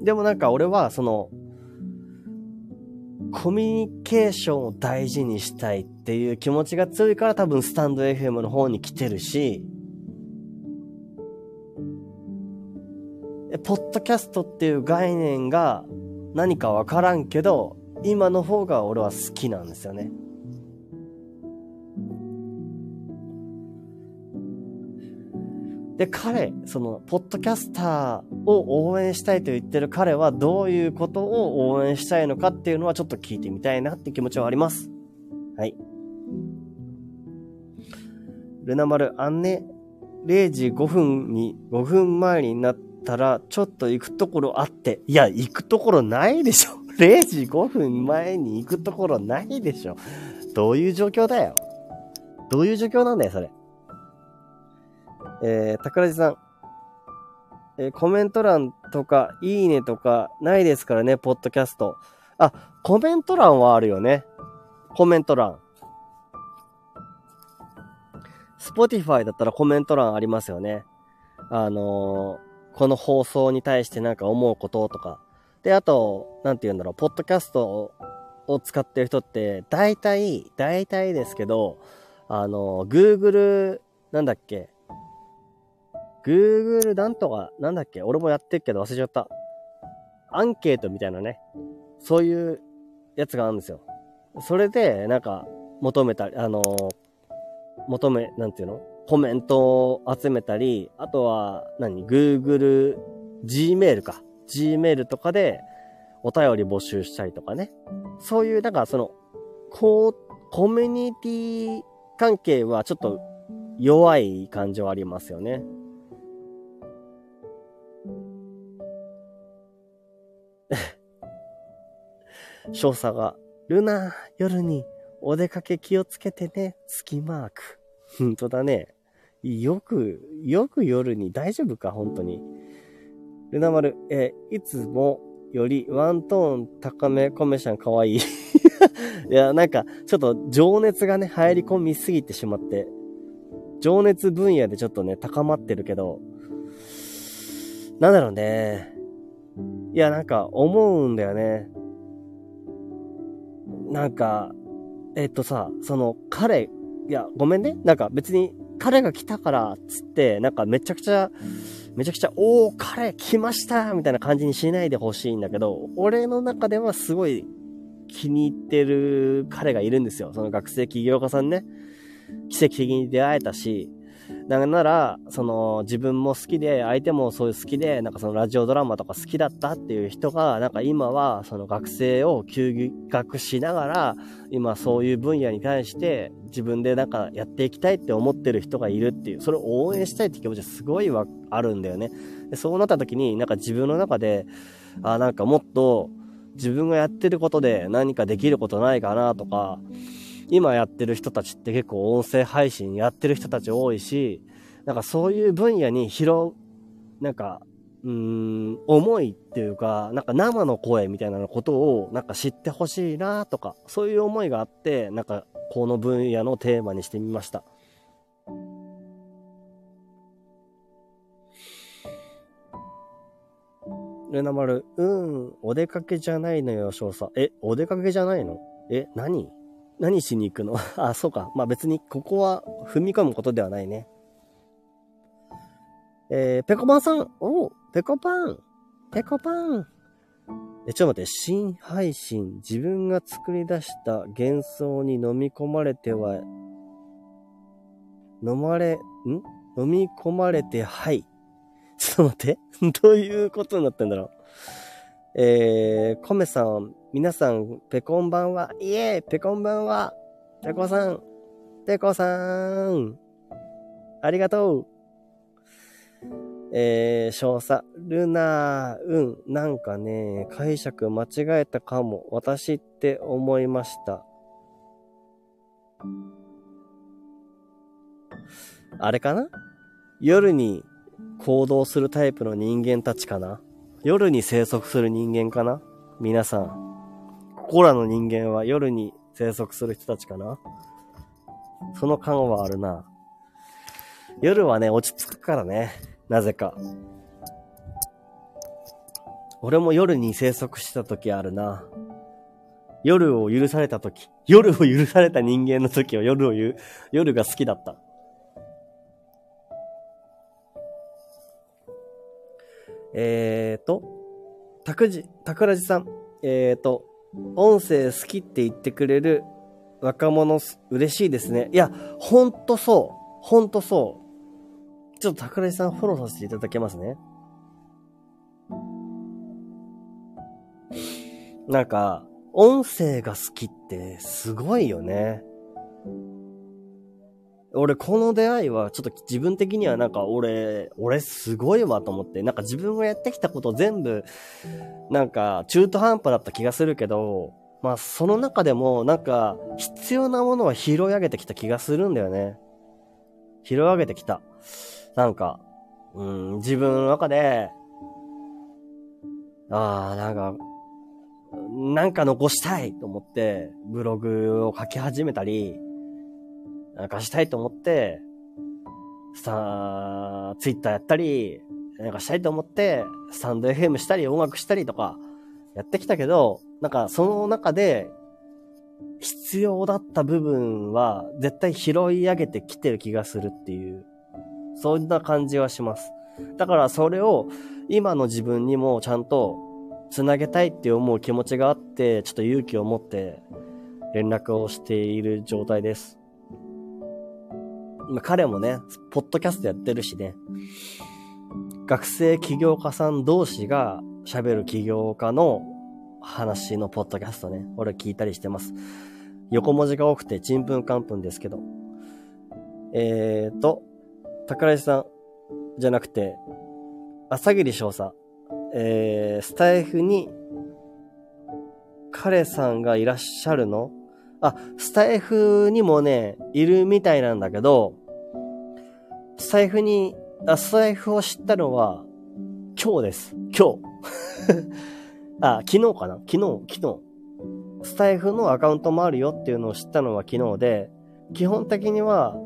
でもなんか俺はその、コミュニケーションを大事にしたいっていう気持ちが強いから多分スタンド FM の方に来てるし、ポッドキャストっていう概念が何かわからんけど、今の方が俺は好きなんですよね。で、彼、その、ポッドキャスターを応援したいと言ってる彼はどういうことを応援したいのかっていうのはちょっと聞いてみたいなって気持ちはあります。はい。ルナ丸、あんね、0時5分に、5分前になってたら、ちょっと行くところあって、いや、行くところないでしょ。0時5分前に行くところないでしょ。どういう状況だよ。どういう状況なんだよ、それ。えー、桜地さん。えー、コメント欄とか、いいねとか、ないですからね、ポッドキャスト。あ、コメント欄はあるよね。コメント欄。Spotify だったらコメント欄ありますよね。あのー、この放送に対してなんか思うこととか。で、あと、なんて言うんだろう、ポッドキャストを使ってる人って、大体、大体ですけど、あの、Google、なんだっけ ?Google なんとか、なんだっけ俺もやってるけど忘れちゃった。アンケートみたいなね。そういうやつがあるんですよ。それで、なんか、求めたり、あの求め、なんていうの？コメントを集めたり、あとは何、?Google、Gmail か。Gmail とかでお便り募集したりとかね。そういう、なんかその、こう、コミュニティ関係はちょっと弱い感情ありますよね。少佐が、ルナ、夜にお出かけ気をつけてね、月マーク。ほんとだね。よく、よく夜に大丈夫か、本当に。ルナ丸、えいつもよりワントーン高め、コメシャンかわいい。いや、なんか、ちょっと情熱がね、入り込みすぎてしまって、情熱分野でちょっとね、高まってるけど、なんだろうね。いや、なんか、思うんだよね。なんか、えっとさ、その、彼、いや、ごめんね。なんか別に、彼が来たから、つって、なんかめちゃくちゃ、めちゃくちゃ、おー、彼来ましたみたいな感じにしないでほしいんだけど、俺の中ではすごい気に入ってる彼がいるんですよ。その学生起業家さんね。奇跡的に出会えたし、なんなら、その、自分も好きで、相手もそういう好きで、なんかそのラジオドラマとか好きだったっていう人が、なんか今は、その学生を休学しながら、今そういう分野に対して、自分でなんかやっていきたいって思ってる人がいるっていう、それを応援したいって気持ちはすごいわ、あるんだよね。でそうなった時に、なんか自分の中で、あ、なんかもっと、自分がやってることで何かできることないかなとか、今やってる人たちって結構音声配信やってる人たち多いし、なんかそういう分野に広、なんか、うん、思いっていうか、なんか生の声みたいなことをなんか知ってほしいなとか、そういう思いがあって、なんかこの分野のテーマにしてみました。ルナ丸、うん、お出かけじゃないのよ、少佐。え、お出かけじゃないの？え、何？何しに行くの？あ、そうか。まあ別にここは踏み込むことではないね。えー、ペコパンさん。おペコパン。ペコパン。え、ちょっと待って。新配信。自分が作り出した幻想に飲み込まれては、飲まれ、ん？飲み込まれて、はい。ちょっと待って。どういうことになってんだろう。えー、コメさん、皆さん、ペコンばんは、いえ、ペコンばんは、ペコさん、ペコさん、ありがとう。えー、少佐、ルナ、うん、なんかね、解釈間違えたかも、私って思いました。あれかな？夜に行動するタイプの人間たちかな？夜に生息する人間かな？皆さん。ここらの人間は夜に生息する人たちかな？その感はあるな。夜はね、落ち着くからね。なぜか。俺も夜に生息した時あるな。夜を許された時。夜を許された人間の時は夜を言う、夜が好きだった。えーと、たくじ、たくらじさん。えーと、音声好きって言ってくれる若者嬉しいですね。いや、ほんとそう。ほんとそう。ちょっと桜井さんフォローさせていただけますね。なんか、音声が好きってすごいよね。俺、この出会いは、ちょっと自分的にはなんか、俺、俺すごいわと思って、なんか自分がやってきたこと全部、なんか、中途半端だった気がするけど、まあ、その中でも、なんか、必要なものは拾い上げてきた気がするんだよね。拾い上げてきた。なんか、うん、自分の中で、ああ、なんか、なんか残したいと思って、ブログを書き始めたり、なんかしたいと思って、さあ、ツイッターやったり、なんかしたいと思って、スタンド FM したり、音楽したりとか、やってきたけど、なんかその中で、必要だった部分は、絶対拾い上げてきてる気がするっていう、そんな感じはします。だからそれを、今の自分にもちゃんと、つなげたいって思う気持ちがあって、ちょっと勇気を持って連絡をしている状態です。ま彼もね、ポッドキャストやってるしね、学生起業家さん同士が喋る起業家の話のポッドキャストね、俺聞いたりしてます。横文字が多くてちんぷんかんぷんですけど。えーと、宝石さんじゃなくて、朝霧少佐、えー、スタイフに彼さんがいらっしゃるの？あ、スタイフにもね、いるみたいなんだけど、スタイフに、あ、スタイフを知ったのは、今日です。今日。あ、昨日かな？昨日、昨日。スタイフのアカウントもあるよっていうのを知ったのは昨日で、基本的には、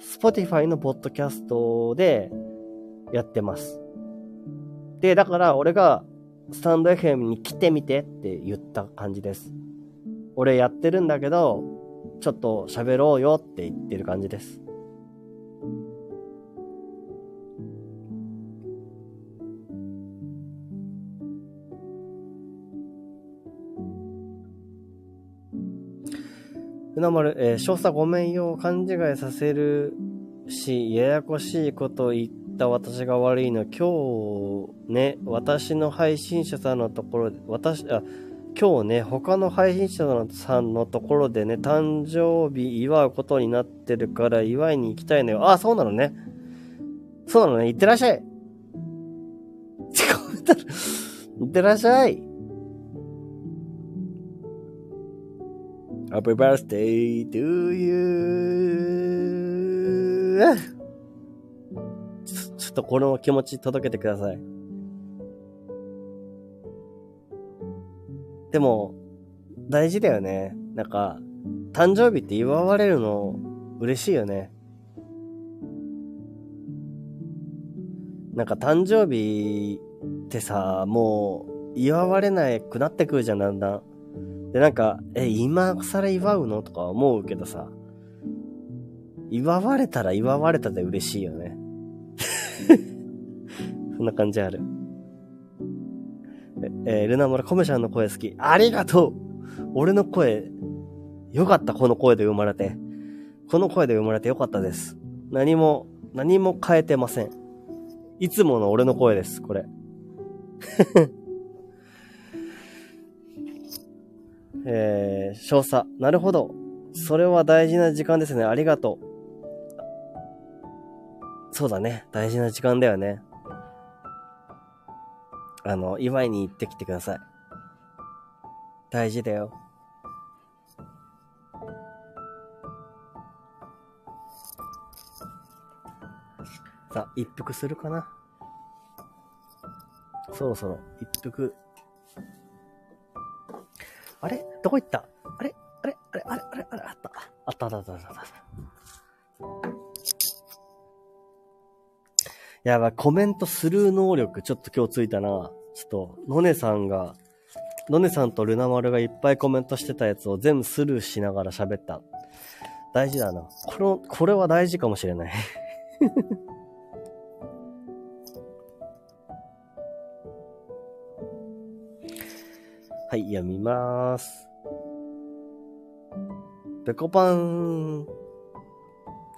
Spotify のポッドキャストでやってます。で、だから俺がスタンド FM に来てみてって言った感じです。俺やってるんだけど、ちょっと喋ろうよって言ってる感じです。船丸、えー、少佐ごめんよ、勘違いさせるし、ややこしいこと言った私が悪いの。今日ね、私の配信者さんのところで、私、あ、今日ね、他の配信者さんのところでね、誕生日祝うことになってるから祝いに行きたいのよ。あ、そうなのね。そうなのね。行ってらっしゃい。行ってらっしゃい。Happy birthday to you. ちょっとこの気持ち届けてください。でも、大事だよね。なんか、誕生日って祝われるの嬉しいよね。なんか誕生日ってさ、もう祝われなくなってくるじゃん、だんだん。で、なんか、え、今更祝うの？とか思うけどさ、祝われたら祝われたで嬉しいよね。そんな感じある。えー、ルナモラコメちゃんの声好き。ありがとう俺の声、よかった、この声で生まれて。この声で生まれてよかったです。何も、何も変えてません。いつもの俺の声です、これ。えー、少佐。なるほど。それは大事な時間ですね。ありがとう。そうだね。大事な時間だよね。あの、祝いに行ってきてください。大事だよ。さあ、一服するかな？そろそろ一服あれ？どこ行った？あれ？あれ？あれ？あれ？あれ？あれ？あった。あったあったあったあった。やばい、コメントスルー能力ちょっと今日ついたな。ちょっと、のねさんが、のねさんとルナ丸がいっぱいコメントしてたやつを全部スルーしながら喋った。大事だな。この、これは大事かもしれないい、読みます。ペコパン。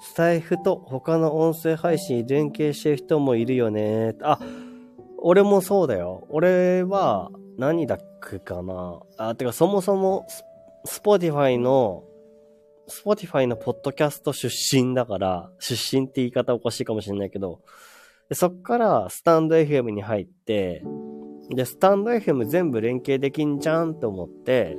スタイフと他の音声配信連携してる人もいるよね。あ、俺もそうだよ。俺は、何だっけかな。あ、てかそもそも、スポティファイの、スポティファイのポッドキャスト出身だから、出身って言い方おかしいかもしれないけど、そっからスタンド FM に入って、で、スタンド FM 全部連携できんじゃんと思って、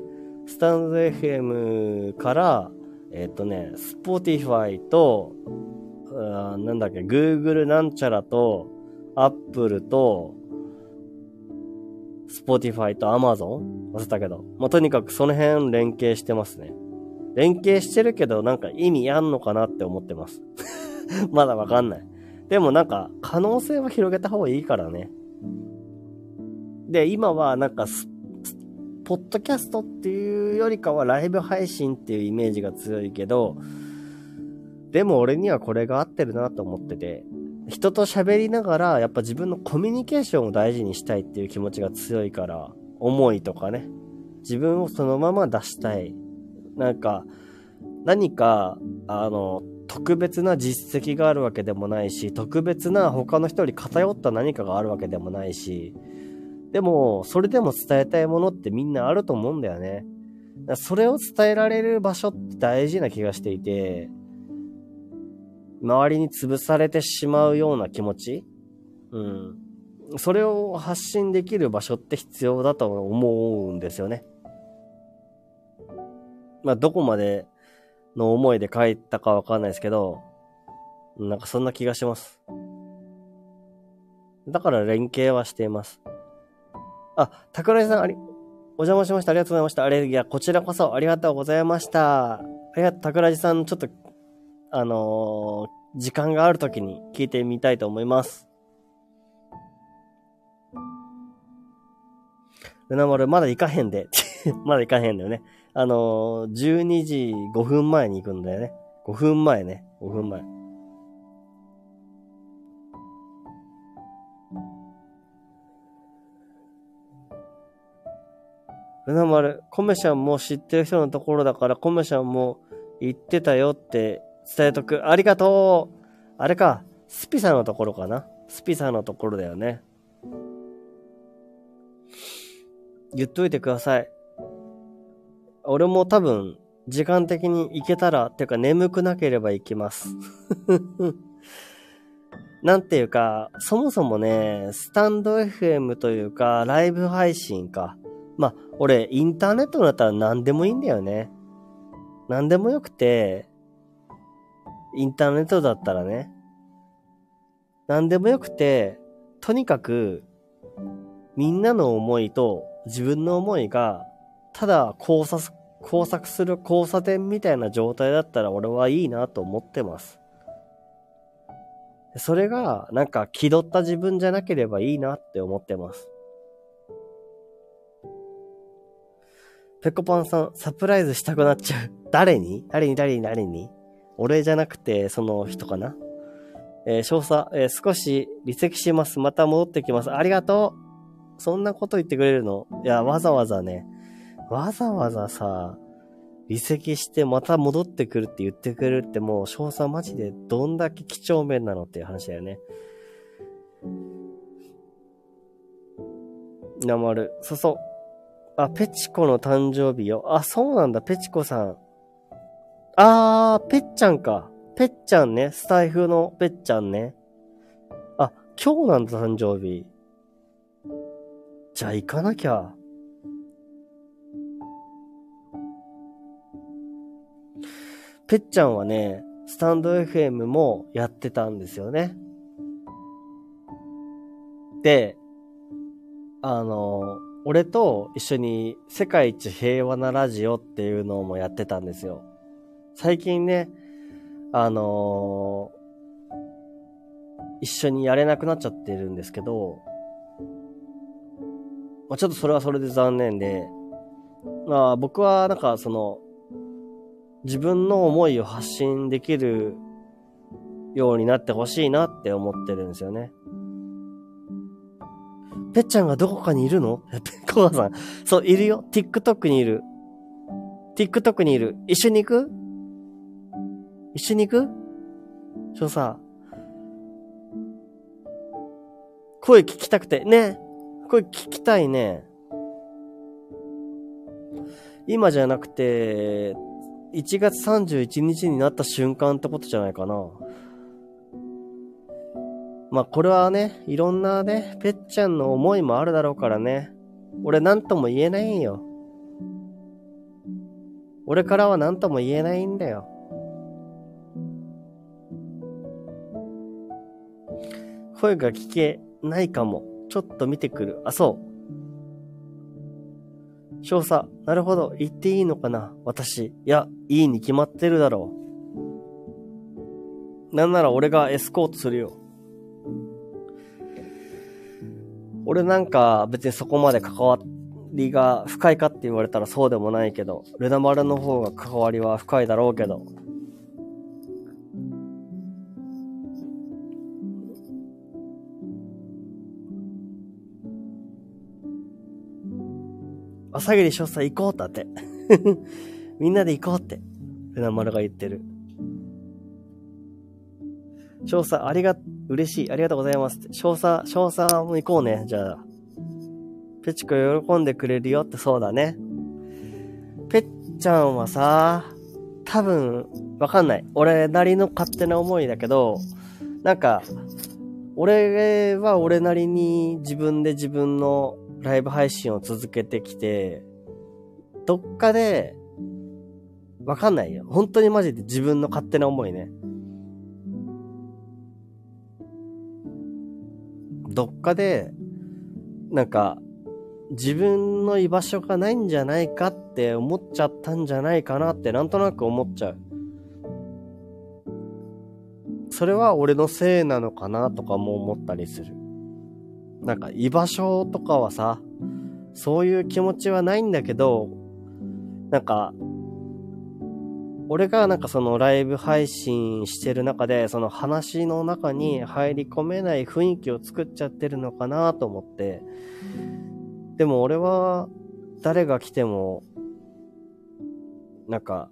スタンド FM から、えっ、ー、とね、Spotify と、うん、なんだっけ、Google なんちゃらと、Apple と、Spotify と Amazon? 忘れたけど。まあ、とにかくその辺連携してますね。連携してるけど、なんか意味あんのかなって思ってます。まだわかんない。でもなんか、可能性は広げた方がいいからね。で、今はなんか、ポッドキャストっていうよりかはライブ配信っていうイメージが強いけど、でも俺にはこれが合ってるなと思ってて、人と喋りながら、やっぱ自分のコミュニケーションを大事にしたいっていう気持ちが強いから、思いとかね、自分をそのまま出したい。なんか、何か、あの、特別な実績があるわけでもないし、特別な他の人より偏った何かがあるわけでもないし、でも、それでも伝えたいものってみんなあると思うんだよね。それを伝えられる場所って大事な気がしていて、周りに潰されてしまうような気持ちうん。それを発信できる場所って必要だと思うんですよね。まあ、どこまでの思いで書いたかわかんないですけど、なんかそんな気がします。だから連携はしています。あ、桜井さん、あり、お邪魔しました。ありがとうございました。あれ、いや、こちらこそありがとうございました。ありがとう、桜井さん、ちょっと、あのー、時間があるときに聞いてみたいと思います。ルナ丸、まだ行かへんで。まだ行かへんだよね。あのー、12時5分前に行くんだよね。5分前ね。5分前。ルナ丸、コメシャンも知ってる人のところだから、コメシャンも言ってたよって伝えとく。ありがとうあれか、スピさんのところかなスピさんのところだよね。言っといてください。俺も多分、時間的に行けたら、ていうか眠くなければ行きます。なんていうか、そもそもね、スタンド FM というか、ライブ配信か。まあ、俺、インターネットだったら何でもいいんだよね。何でもよくて、インターネットだったらね。何でもよくて、とにかく、みんなの思いと自分の思いが、ただ交差、交錯する交差点みたいな状態だったら俺はいいなと思ってます。それが、なんか気取った自分じゃなければいいなって思ってます。ペコパンさん、サプライズしたくなっちゃう。誰に？誰に？誰に？誰に？俺じゃなくて、その人かな？えー、詳細、えー、少し離席します。また戻ってきます。ありがとうそんなこと言ってくれるの？いや、わざわざね、わざわざさ、離席してまた戻ってくるって言ってくれるってもう、詳細マジでどんだけ几帳面なのっていう話だよね。なまる。そうそう。あ、ペチコの誕生日よ。あ、そうなんだ、ペチコさん。あー、ペッちゃんか。ペッちゃんね。スタイフのペッちゃんね。あ、今日なんだ、誕生日。じゃあ行かなきゃ。ぺっちゃんはね、スタンド FM もやってたんですよね。で、あの、俺と一緒に世界一平和なラジオっていうのもやってたんですよ。最近ね、あのー、一緒にやれなくなっちゃってるんですけど、まあ、ちょっとそれはそれで残念で、まあ僕はなんかその、自分の思いを発信できるようになってほしいなって思ってるんですよね。ぺっちゃんがどこかにいるの？コアさん。そう、いるよ。TikTok にいる。TikTok にいる。一緒に行く？一緒に行く？ちょさ、声聞きたくて、ね。声聞きたいね。今じゃなくて、1月31日になった瞬間ってことじゃないかな。まあこれはね、いろんなね、ぺっちゃんの思いもあるだろうからね。俺なんとも言えないんよ。俺からはなんとも言えないんだよ。声が聞けないかも。ちょっと見てくる。あ、そう。少佐、なるほど。言っていいのかな？私。いや、いいに決まってるだろう。なんなら俺がエスコートするよ。俺なんか別にそこまで関わりが深いかって言われたらそうでもないけど、ルナ丸の方が関わりは深いだろうけど。朝霧少佐行こうだって。みんなで行こうって、ルナ丸が言ってる。少佐、ありが、嬉しい、ありがとうございますって。少佐、少佐も行こうね、じゃあ。ペチコ喜んでくれるよってそうだね。ペッちゃんはさ、多分、わかんない。俺なりの勝手な思いだけど、なんか、俺は俺なりに自分で自分のライブ配信を続けてきて、どっかで、わかんないよ。本当にマジで自分の勝手な思いね。どっかで、なんか、自分の居場所がないんじゃないかって思っちゃったんじゃないかなってなんとなく思っちゃう。それは俺のせいなのかなとかも思ったりする。なんか居場所とかはさ、そういう気持ちはないんだけど、なんか、俺がなんかそのライブ配信してる中で、その話の中に入り込めない雰囲気を作っちゃってるのかなと思って、でも俺は誰が来ても、なんか、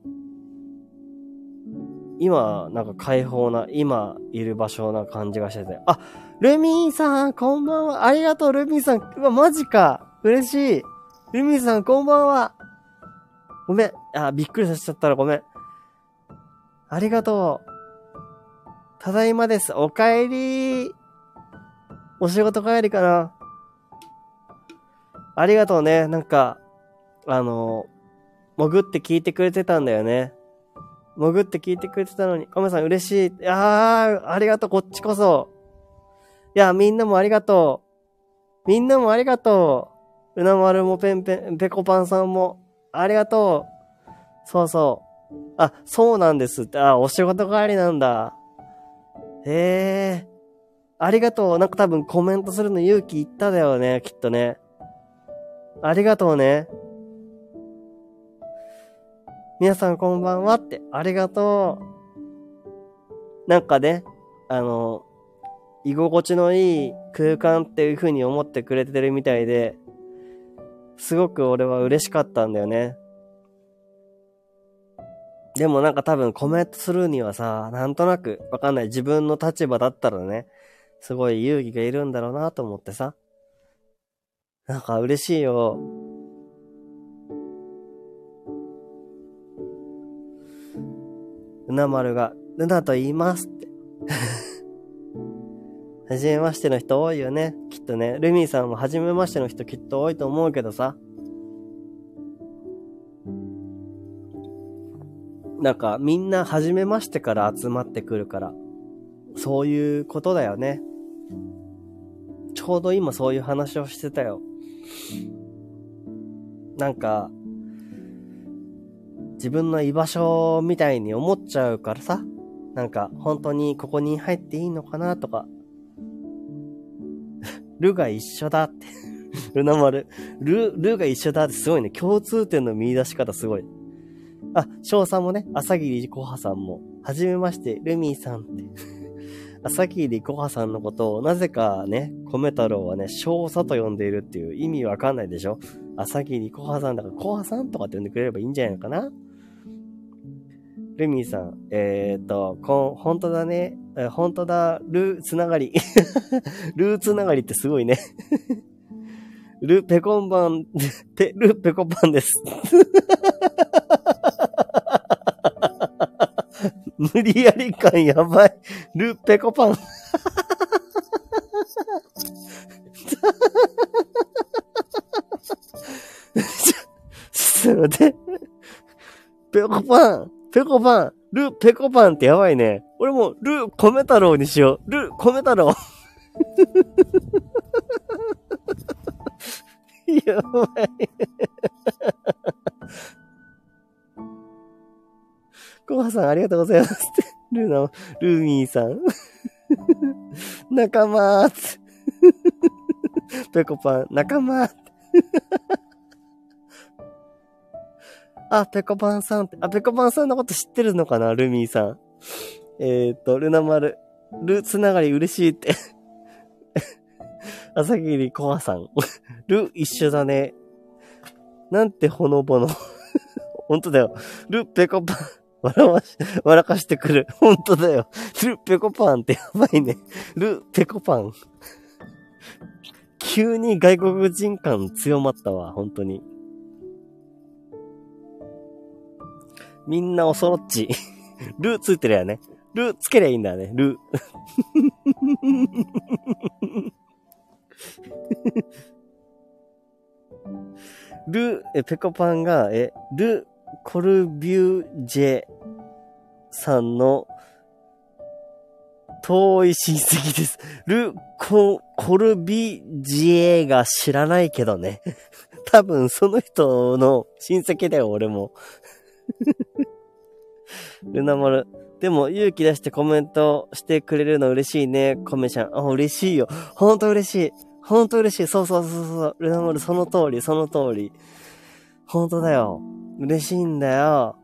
今、なんか開放な、今いる場所な感じがしてて、あ、ルミーさん、こんばんは。ありがとう、ルミーさん。うわ、マジか。嬉しい。ルミーさん、こんばんは。ごめん。あ、びっくりさせちゃったらごめん。ありがとう。ただいまです。お帰り。お仕事帰りかな。ありがとうね。なんか、あの、潜って聞いてくれてたんだよね。潜って聞いてくれてたのに、カメさん嬉しい。いやー、ありがとう、こっちこそ。いや、みんなもありがとう。みんなもありがとう。うなまるもペンペン、ペコパンさんも、ありがとう。そうそう。あ、そうなんですって。あ、お仕事帰りなんだ。へえ。ありがとう。なんか多分コメントするの勇気いっただよね、きっとね。ありがとうね。皆さんこんばんはって、ありがとう。なんかね、あの、居心地のいい空間っていう風に思ってくれてるみたいで、すごく俺は嬉しかったんだよね。でもなんか多分コメントするにはさ、なんとなくわかんない自分の立場だったらね、すごい勇気がいるんだろうなと思ってさ。なんか嬉しいよ。うなまるが、ルナと言いますって はじめましての人多いよね。きっとね。ルミーさんもはじめましての人きっと多いと思うけどさ。なんかみんなはじめましてから集まってくるから。そういうことだよね。ちょうど今そういう話をしてたよ。なんか、自分の居場所みたいに思っちゃうからさ。なんか、本当にここに入っていいのかなとか、ルが一緒だって。ルナ丸。ル、ルが一緒だってすごいね。共通点の見出し方すごい。あ、翔さんもね、朝霧コハさんも、はじめまして、ルミーさんって。朝霧コハさんのことを、なぜかね、米太郎はね、少佐と呼んでいるっていう意味わかんないでしょ？朝霧コハさんだから、コハさんとかって呼んでくれればいいんじゃないのかな？ルミーさん、えー、っと、こん、本当だね。え本当だ、ルーつながり。ルーつながりってすごいね。ルペコンバン、ペ、ルペコパンです。無理やり感やばい。ルーペコパン。ちょっと待って。ペコパン。ペコパン、ルー、ペコパンってやばいね。俺も、ル、米太郎にしよう。ル、米太郎。やばい。コハさん、ありがとうございます。ルーナ、ルーミーさん。仲間ー ペコパン、仲間あ、ペコパンさんって、あ、ペコパンさんのこと知ってるのかな？ルミーさん。えっ、と、ルナマル、ルつながり嬉しいって朝霧コアさん。ル一緒だね。なんてほのぼの。ほんとだよ。ルペコパン。笑わし、笑かしてくる。ほんとだよ。ルペコパンってやばいね。ルペコパン。急に外国人感強まったわ、本当に。みんなおそろっち。ルついてるやね。ルつけりゃいいんだね。ル。ル、え、ペコパンが、え、ル・コルビュージェさんの遠い親戚です。ル・コ、コルビジエが知らないけどね。多分その人の親戚だよ、俺も。ルナモル。でも勇気出してコメントしてくれるの嬉しいね、コメちゃん。あ、嬉しいよ。ほんと嬉しい。ほんと嬉しい。そうそうそうそう。ルナモル、その通り、その通り。ほんとだよ。嬉しいんだよ。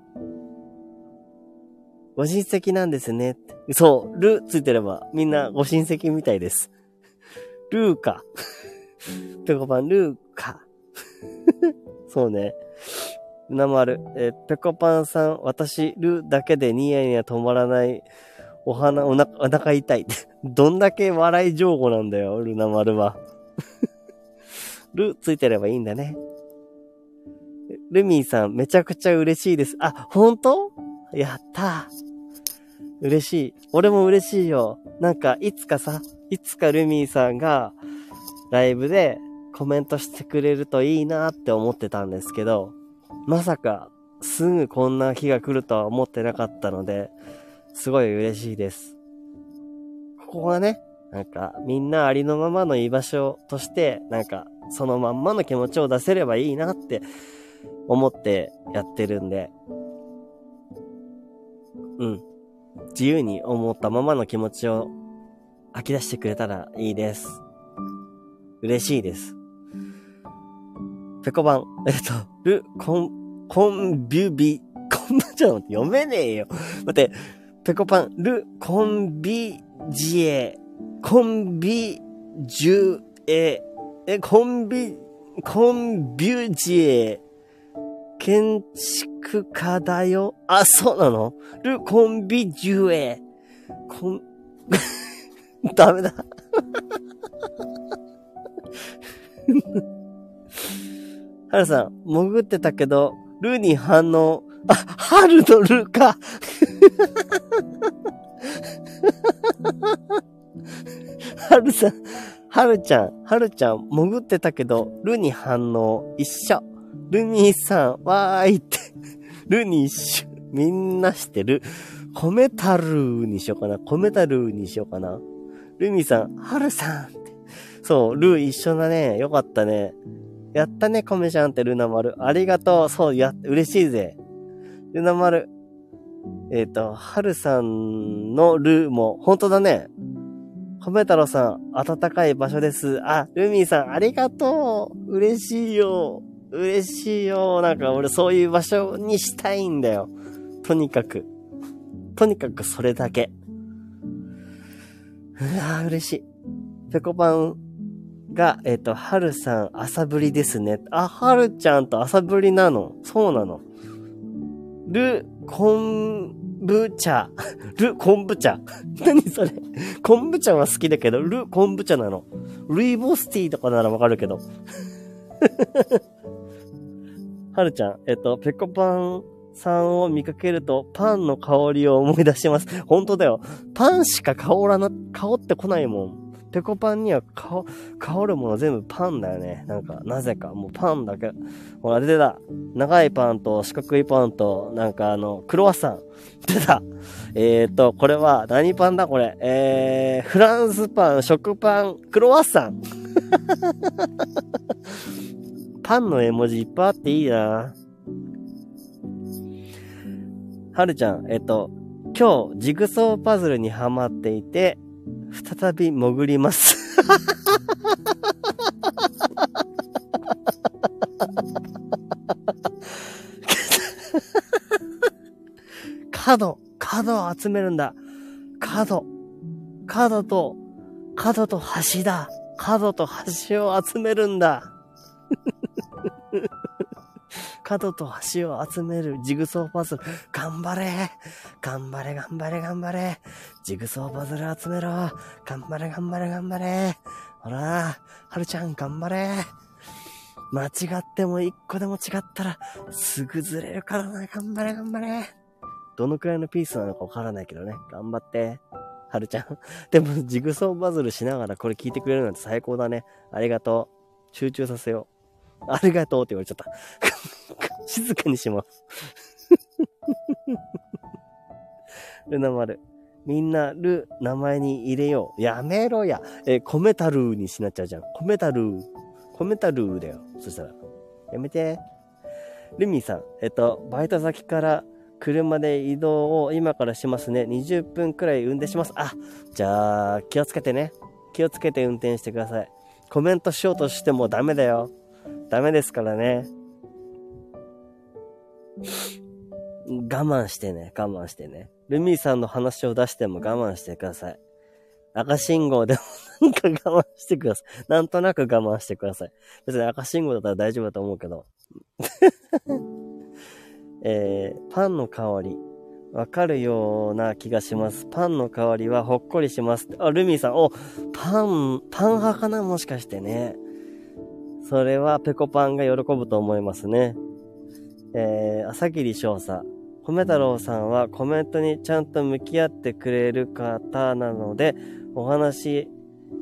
ご親戚なんですね。そう、ルついてればみんなご親戚みたいです。ルーカ。ペコパン、ルーカ。そうね。なまる。えペコパンさん、私、ルーだけでニヤニヤ止まらない。お花、おな、お腹痛い。どんだけ笑い上手なんだよ、ルナマルは。ルついてればいいんだね。ルミーさん、めちゃくちゃ嬉しいです。あ、本当？やった嬉しい。俺も嬉しいよ。なんか、いつかさ、いつかルミーさんが、ライブでコメントしてくれるといいなって思ってたんですけど、まさか、すぐこんな日が来るとは思ってなかったので、すごい嬉しいです。ここがね、なんか、みんなありのままの居場所として、なんか、そのまんまの気持ちを出せればいいなって思ってやってるんで、うん。自由に思ったままの気持ちを吐き出してくれたらいいです。嬉しいです。ペコバン、えっと、ル、コン、コンビュビ、コン、ちょっと読めねえよ。待って、ペコパン、ル、コンビジエ、コンビジュエ、え、コンビ、コンビュジエ、建築家だよ。あ、そうなの？ル・コンビジュエ。コン、ダメだ。はるさん、潜ってたけど、ルに反応。あ、春のルか。はるさん、はるちゃん、はるちゃん、潜ってたけど、ルに反応。一緒。ルミさん、わーいって。ルにし、みんなしてる？コメタルーにしようかな。コメタルーにしようかな。ルミさん、はるさんって。そう、ルー一緒だね。よかったね。やったね、コメちゃんってルナ丸。ありがとう。そう、や、嬉しいぜ。ルナ丸。えっ、ー、と、はるさんのルーも、本当だね。コメ太郎さん、暖かい場所です。あ、ルミーさん、ありがとう。嬉しいよ。嬉しいよ。なんか俺そういう場所にしたいんだよ。とにかく。とにかくそれだけ。うわ嬉しい。ペコパンが、えっ、ー、と、はるさん、朝ぶりですね。あ、はるちゃんと朝ぶりなの？そうなの。ル、コンブ茶。ル、コンブ茶。何それ？コンブ茶は好きだけど、ル、コンブ茶なの。ルイボスティーとかならわかるけど。はるちゃん、えっ、と、ペコパンさんを見かけるとパンの香りを思い出します。本当だよ。パンしか香らな、香ってこないもん。ペコパンには香、香るもの全部パンだよね。なんか、なぜか。もうパンだけ。ほら、出てた。長いパンと四角いパンと、なんかあの、クロワッサン。出た。えーと、これは、何パンだ？これ。えー、フランスパン、食パン、クロワッサン。パンの絵文字いっぱいあっていいな。はるちゃん、えっと、今日、ジグソーパズルにハマっていて、再び潜ります。角、角を集めるんだ。角、角と、角と橋だ。角と橋を集めるんだ。角と橋を集めるジグソーパズル。頑張れ頑張れ頑張れ頑張れジグソーパズル集めろ頑張れ頑張れ頑張れほら、はるちゃん頑張れ間違っても一個でも違ったら、すぐずれるからな。頑張れ頑張れどのくらいのピースなのかわからないけどね。頑張って。はるちゃん。でも、ジグソーパズルしながらこれ聞いてくれるなんて最高だね。ありがとう。集中させよう。ありがとうって言われちゃった。静かにします。ルナ丸。みんな、る、名前に入れよう。やめろや。えコメタルーにしなっちゃうじゃん。コメタルー。コメタルーだよ。そしたら。やめて。ルミさん。えっと、バイト先から車で移動を今からしますね。20分くらい運転します。あ、じゃあ、気をつけてね。気をつけて運転してください。コメントしようとしてもダメだよ。ダメですからね。我慢してね、我慢してね。ルミーさんの話を出しても我慢してください。赤信号でもなんか我慢してください。なんとなく我慢してください。別に赤信号だったら大丈夫だと思うけど。えー、パンの香り。わかるような気がします。パンの香りはほっこりします。あ、ルミーさん、お、パン、パン派かな？もしかしてね。それはペコパンが喜ぶと思いますね。えー、朝霧少佐。米太郎さんはコメントにちゃんと向き合ってくれる方なので、お話し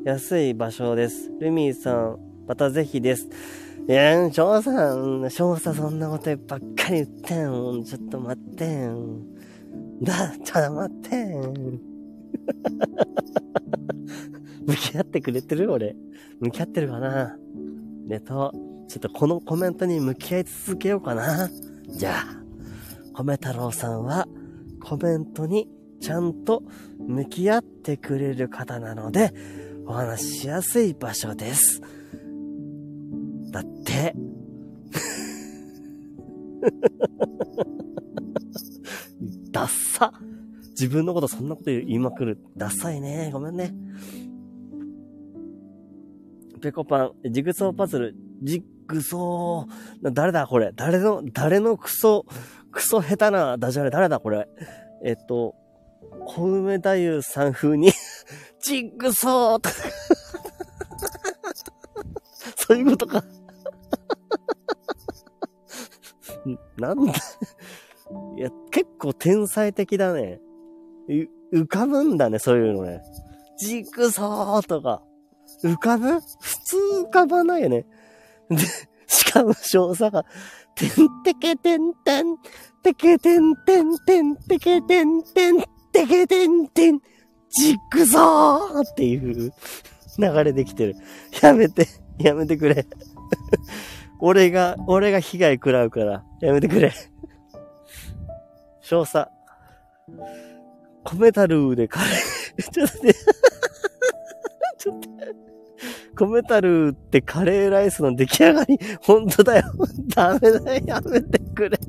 やすい場所です。ルミーさん、またぜひです。いや、翔さん、翔さそんなことばっかり言ってん。ちょっと待ってん。だ、ちょっと待ってん。向き合ってくれてる俺。向き合ってるかなネト、ちょっとこのコメントに向き合い続けようかな。じゃあ、米太郎さんはコメントにちゃんと向き合ってくれる方なので、お話ししやすい場所です。だって。ダッサ。自分のことそんなこと言いまくる。ダサいね。ごめんね。ペコパン、ジグソーパズル、ジグソー、誰だこれ？誰の、誰のクソ、クソ下手なダジャレ誰だこれ？えっと、小梅太夫さん風に ジグソーと。そういうことか。なんだ。いや、結構天才的だね。浮かぶんだね、そういうのね。ジグソーとか。浮かぶ？通浮かばないよね。で、しかも少佐が、てんてけてんてん、てけてんてんてん、てけてんてん、てけてんてん、ジグソーっていう流れできてる。やめて、やめてくれ。俺が、俺が被害食らうから、やめてくれ。少佐。コメタルーでカレー、ちょっと待って。ちょっと。コメタルってカレーライスの出来上がり、ほんとだよ。ダメだよ。やめてくれ。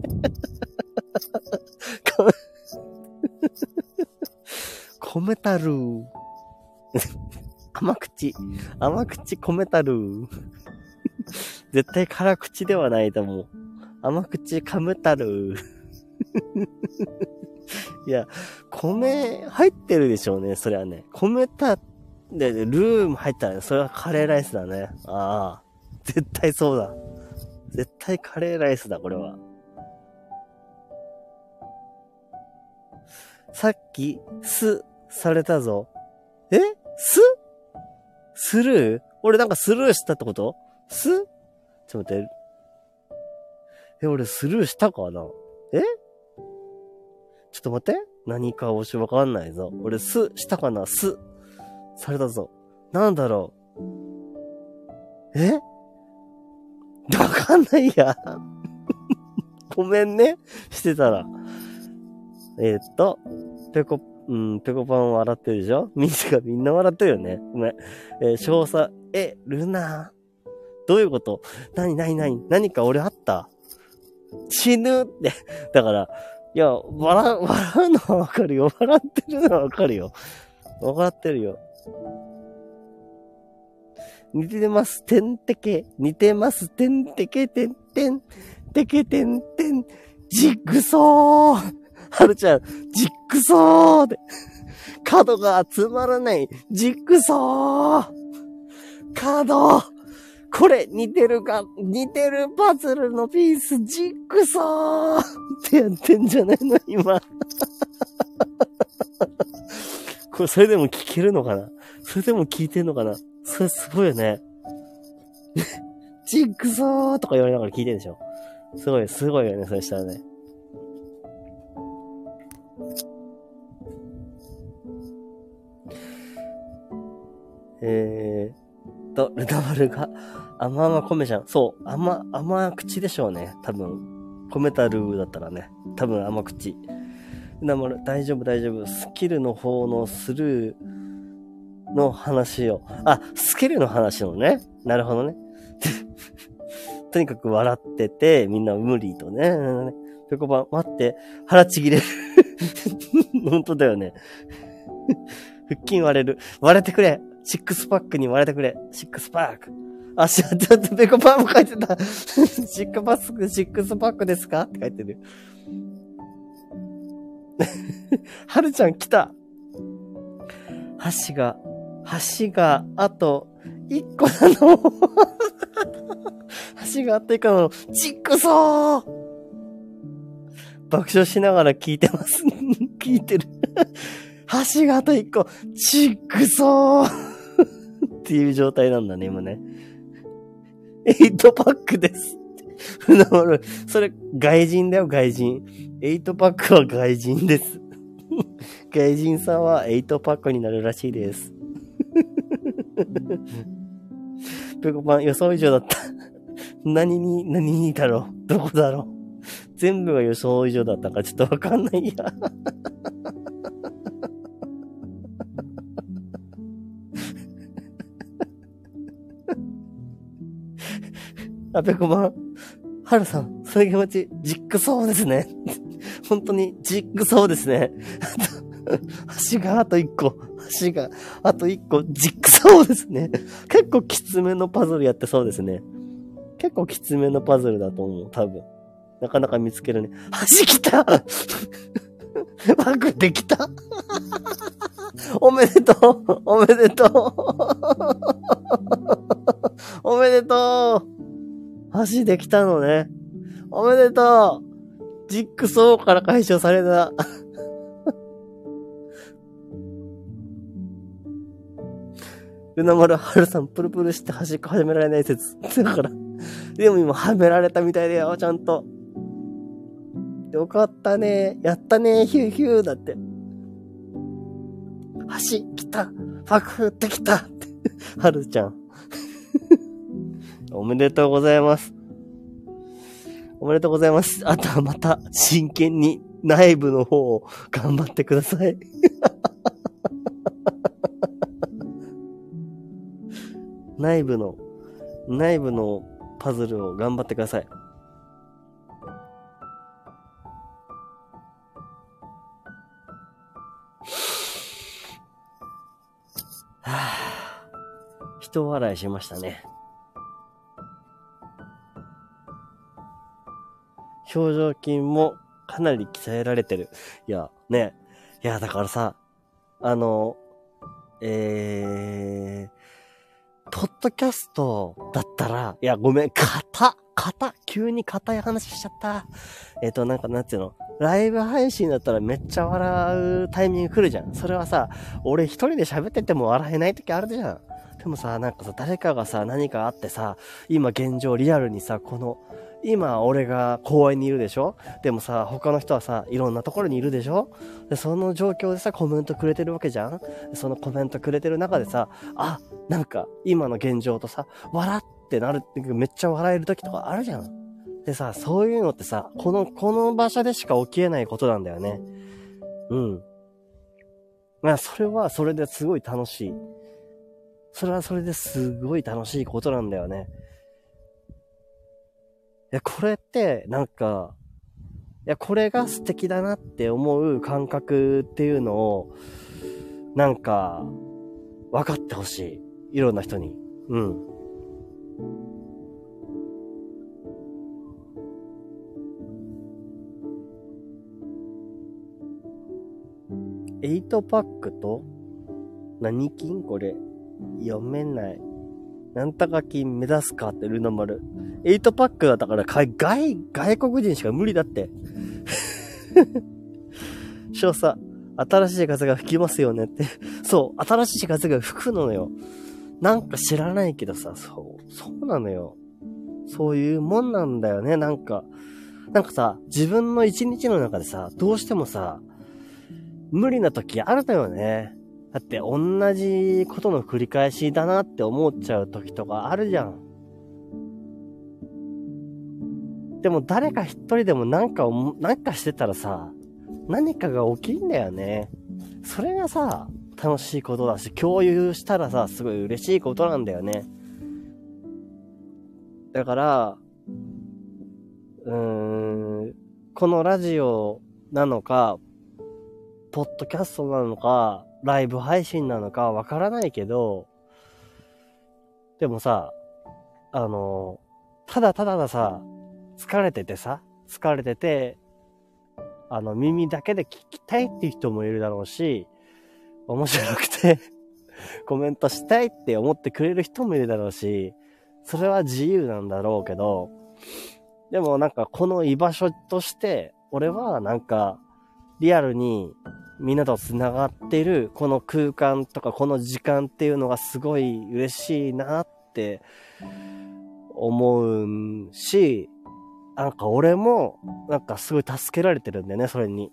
コメタル 甘口。甘口コメタル絶対辛口ではないと思う。甘口カメタル いや、米入ってるでしょうね、それはね。米たで、ルーム入ったら、ね、それはカレーライスだね。ああ。絶対そうだ。絶対カレーライスだ、これは。さっき、す、されたぞ。え？す？スルー？俺なんかスルーしたってこと？す？ちょっと待って。え、俺スルーしたかな？え？ちょっと待って。何か押しわかんないぞ。俺す、したかな？す、されたぞ。なんだろう。え？わかんないや。ごめんね。してたら。えー、っと、ペコ、うん、ペコパン笑ってるでしょ？みんながみんな笑ってるよね。ごめん。えー、少佐、え、ルナどういうこと？何何何？何か俺あった？死ぬって。だから、いや、笑、笑うのはわかるよ。笑ってるのはわかるよ。笑ってるよ。似てます、てんてけ。似てます、てんてけ、てんてん。てけてんてん。ジッグソー。はるちゃん、ジッグソーで。角が集まらない。ジッグソー。角。これ、似てるか、似てるパズルのピース、ジッグソーってやってんじゃないの今。これ、それでも聞けるのかな？それでも聞いてんのかな？それすごいよね。ジッグソーとか言われながら聞いてるでしょ？すごい、すごいよね、そしたらね。えーと、ルナバルが、甘々米じゃん。そう、甘、甘口でしょうね。多分。米たるだったらね。多分甘口。ルナバル、大丈夫大丈夫。スキルの方のスルー、の話を。あ、スキルの話のね。なるほどね。とにかく笑ってて、みんな無理とね。ペコパン、待って、腹ちぎれる。本当だよね。腹筋割れる。割れてくれ。シックスパックに割れてくれ。シックスパック。あ、しちょっとペコパンも書いてた。シックパスク、シックスパックですか？って書いてる。はるちゃん来た。箸が橋があと1個なの。橋があと1個なの。ちっくそー爆笑しながら聞いてます。聞いてる。橋があと1個。ちっくそーっていう状態なんだね、今ね。8パックです。それ、外人だよ、外人。8パックは外人です。外人さんは8パックになるらしいです。ペコパン予想以上だった。何に、何にだろう？どこだろう？全部が予想以上だったかちょっとわかんないや。あ、ペコパン。ハルさん、そういう気持ち、ジックそうですね。本当に、ジックそうですね。橋があと一個。橋があと一個。ジックそうですね。結構きつめのパズルやってそうですね。結構きつめのパズルだと思う。多分。なかなか見つけるね。橋来た バグできたおめでとうおめでとうおめでとう橋できたのね。おめでとうジックソーから解消された。ルナ丸ハルさんプルプルして端っこ始められない説。だから。でも今はめられたみたいだよ、ちゃんと。よかったね。やったね。ヒューヒューだって。橋来た。パクってきた。って。はるちゃん。おめでとうございます。おめでとうございます。あとはまた真剣に内部の方を頑張ってください。内部の、内部のパズルを頑張ってください。はぁ、人笑いしましたね。表情筋もかなり鍛えられてる。いや、ね。いや、だからさ、あの、えー、ポッドキャストだったら、いや、ごめん、型、型、急に硬い話しちゃった。えっ、ー、と、なんか、なんていうの、ライブ配信だったらめっちゃ笑うタイミング来るじゃん。それはさ、俺一人で喋ってても笑えない時あるじゃん。でもさ、なんかさ、誰かがさ、何かあってさ、今現状リアルにさ、この、今俺が公園にいるでしょ？でもさ、他の人はさ、いろんなところにいるでしょ？で、その状況でさ、コメントくれてるわけじゃん？そのコメントくれてる中でさ、あ、なんか今の現状とさ、笑ってなるってめっちゃ笑える時とかあるじゃん？でさ、そういうのってさ、この、この場所でしか起きえないことなんだよね。うん。まあ、それはそれですごい楽しい。それはそれですごい楽しいことなんだよね。や、これって、なんか、いや、これが素敵だなって思う感覚っていうのを、なんか、分かってほしい。いろんな人に。うん。8パックと何金？これ。読めない。なんとか金目指すかってルナ丸。8パックだったから外、外国人しか無理だって。少佐、新しい風が吹きますよねって。そう、新しい風が吹くのよ。なんか知らないけどさ、そう、そうなのよ。そういうもんなんだよね、なんか。なんかさ、自分の一日の中でさ、どうしてもさ、無理な時あるのよね。だって同じことの繰り返しだなって思っちゃう時とかあるじゃん。でも誰か一人でもなんか、なんかしてたらさ、何かが起きんだよね。それがさ、楽しいことだし、共有したらさ、すごい嬉しいことなんだよね。だから、うーん、このラジオなのか、ポッドキャストなのか、ライブ配信なのかわからないけど、でもさ、あの、ただただださ、疲れててさ、疲れてて、あの、耳だけで聞きたいっていう人もいるだろうし、面白くて コメントしたいって思ってくれる人もいるだろうし、それは自由なんだろうけど、でもなんかこの居場所として、俺はなんか、リアルにみんなと繋がってるこの空間とかこの時間っていうのがすごい嬉しいなって思うし、なんか俺もなんかすごい助けられてるんだよね、それに。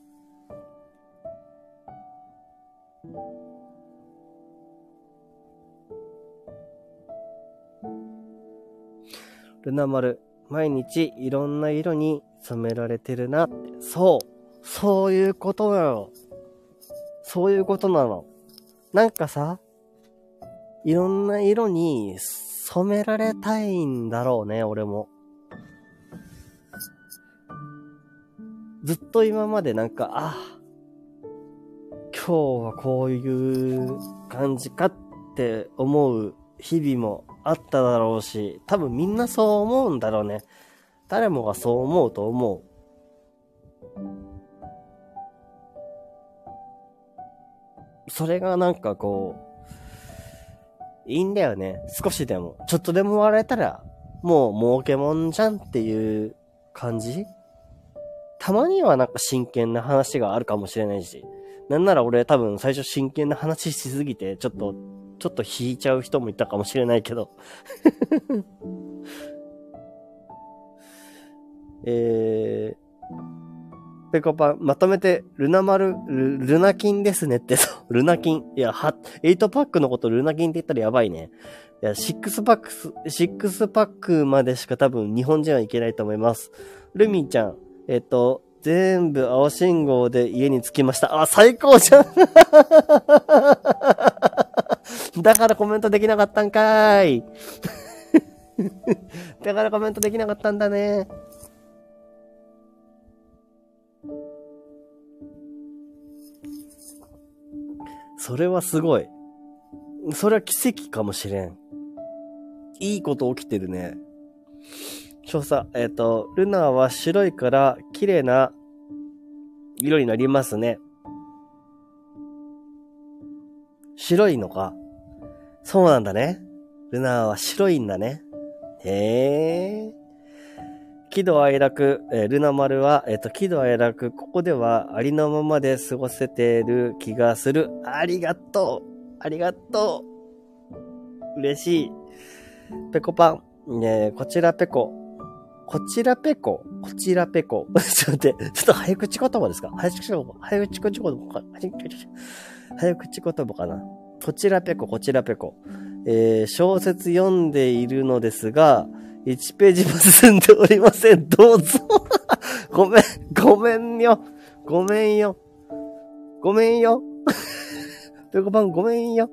ルナ丸、毎日いろんな色に染められてるなって。そう。そういうことなの。そういうことなの。なんかさ、いろんな色に染められたいんだろうね、俺も。ずっと今までなんか、あ、今日はこういう感じかって思う日々もあっただろうし、多分みんなそう思うんだろうね。誰もがそう思うと思う。それがなんかこう、いいんだよね。少しでも。ちょっとでも笑えたら、もう儲けもんじゃんっていう感じ？たまにはなんか真剣な話があるかもしれないし。なんなら俺多分最初真剣な話しすぎて、ちょっと、ちょっと引いちゃう人もいたかもしれないけど。えー、ペコパン、まとめて、ルナ丸、ルルナキンですねって、そう、ルナキン。いや、は、8パックのことルナキンって言ったらやばいね。いや、6パックス、6パックまでしか多分日本人はいけないと思います。ルミちゃん、えっ、と、全部青信号で家に着きました。あ、最高じゃん だからコメントできなかったんかーい。だからコメントできなかったんだね。それはすごい。それは奇跡かもしれん。いいこと起きてるね。少佐、えっ、ー、と、ルナは白いから綺麗な色になりますね。白いのか。そうなんだね。ルナは白いんだね。へえ。喜怒哀楽、えー、ルナ丸は、えっ、ー、と、喜怒哀楽、ここではありのままで過ごせてる気がする。ありがとうありがとう嬉しい。ペコパン。ねこちらペコ。こちらペコ？こちらペコ？ちょっと待って、ちょっと早口言葉ですか？早口言葉早口言葉か早口言葉かなこちらペコ、こちらペコ。えー、小説読んでいるのですが、1ページも進んでおりません。どうぞ。ごめん、ごめんよ。ごめんよ。ごめんよ。ペコパンごめんよ。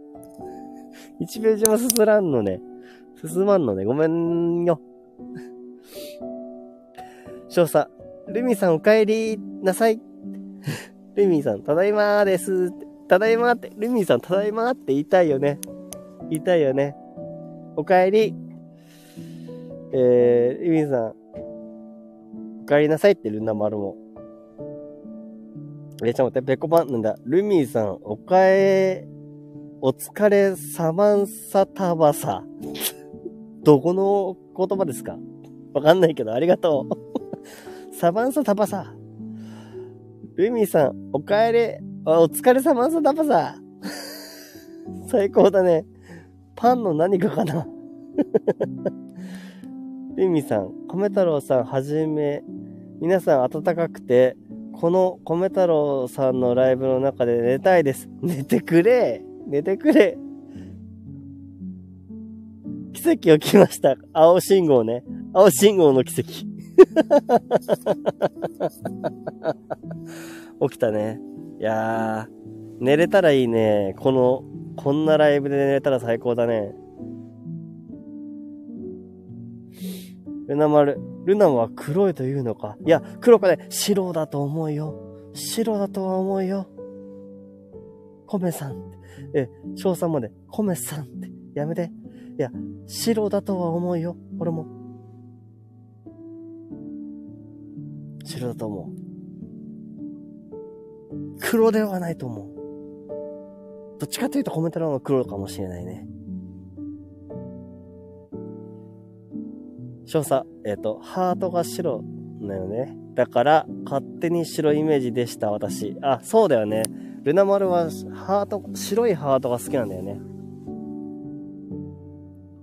1ページも進らんのね。進まんのね。ごめんよ。少佐、ルミさんお帰りなさい。ルミさん、ただいまーです。ただいまーって、ルミさんただいまーって言いたいよね。言いたいよね。お帰り。えー、ルミさん、お帰りなさいってルナ丸も。え、ちょっと待って、ペコパンなんだ。ルミーさん、おかえ、お疲れサマンサタバサ。どこの言葉ですか？わかんないけど、ありがとう。サマンサタバサ。ルミーさん、おかえり、お疲れサマンサタバサ。最高だね。パンの何かかな？ルミさん、米太郎さんはじめ、皆さん暖かくて、この米太郎さんのライブの中で寝たいです。寝てくれ寝てくれ奇跡起きました。青信号ね。青信号の奇跡。起きたね。いやー、寝れたらいいね。この、こんなライブで寝れたら最高だね。ルナ丸。ルナは黒いというのか。いや、黒かね、白だと思うよ。白だとは思うよ。コメさん。え、翔さんまで、コメさんって。やめて。いや、白だとは思うよ。俺も。白だと思う。黒ではないと思う。どっちかというとコメント欄は黒かもしれないね。少佐、えっ、ー、と、ハートが白だよね。だから、勝手に白イメージでした、私。あ、そうだよね。ルナ丸は、ハート、白いハートが好きなんだよね。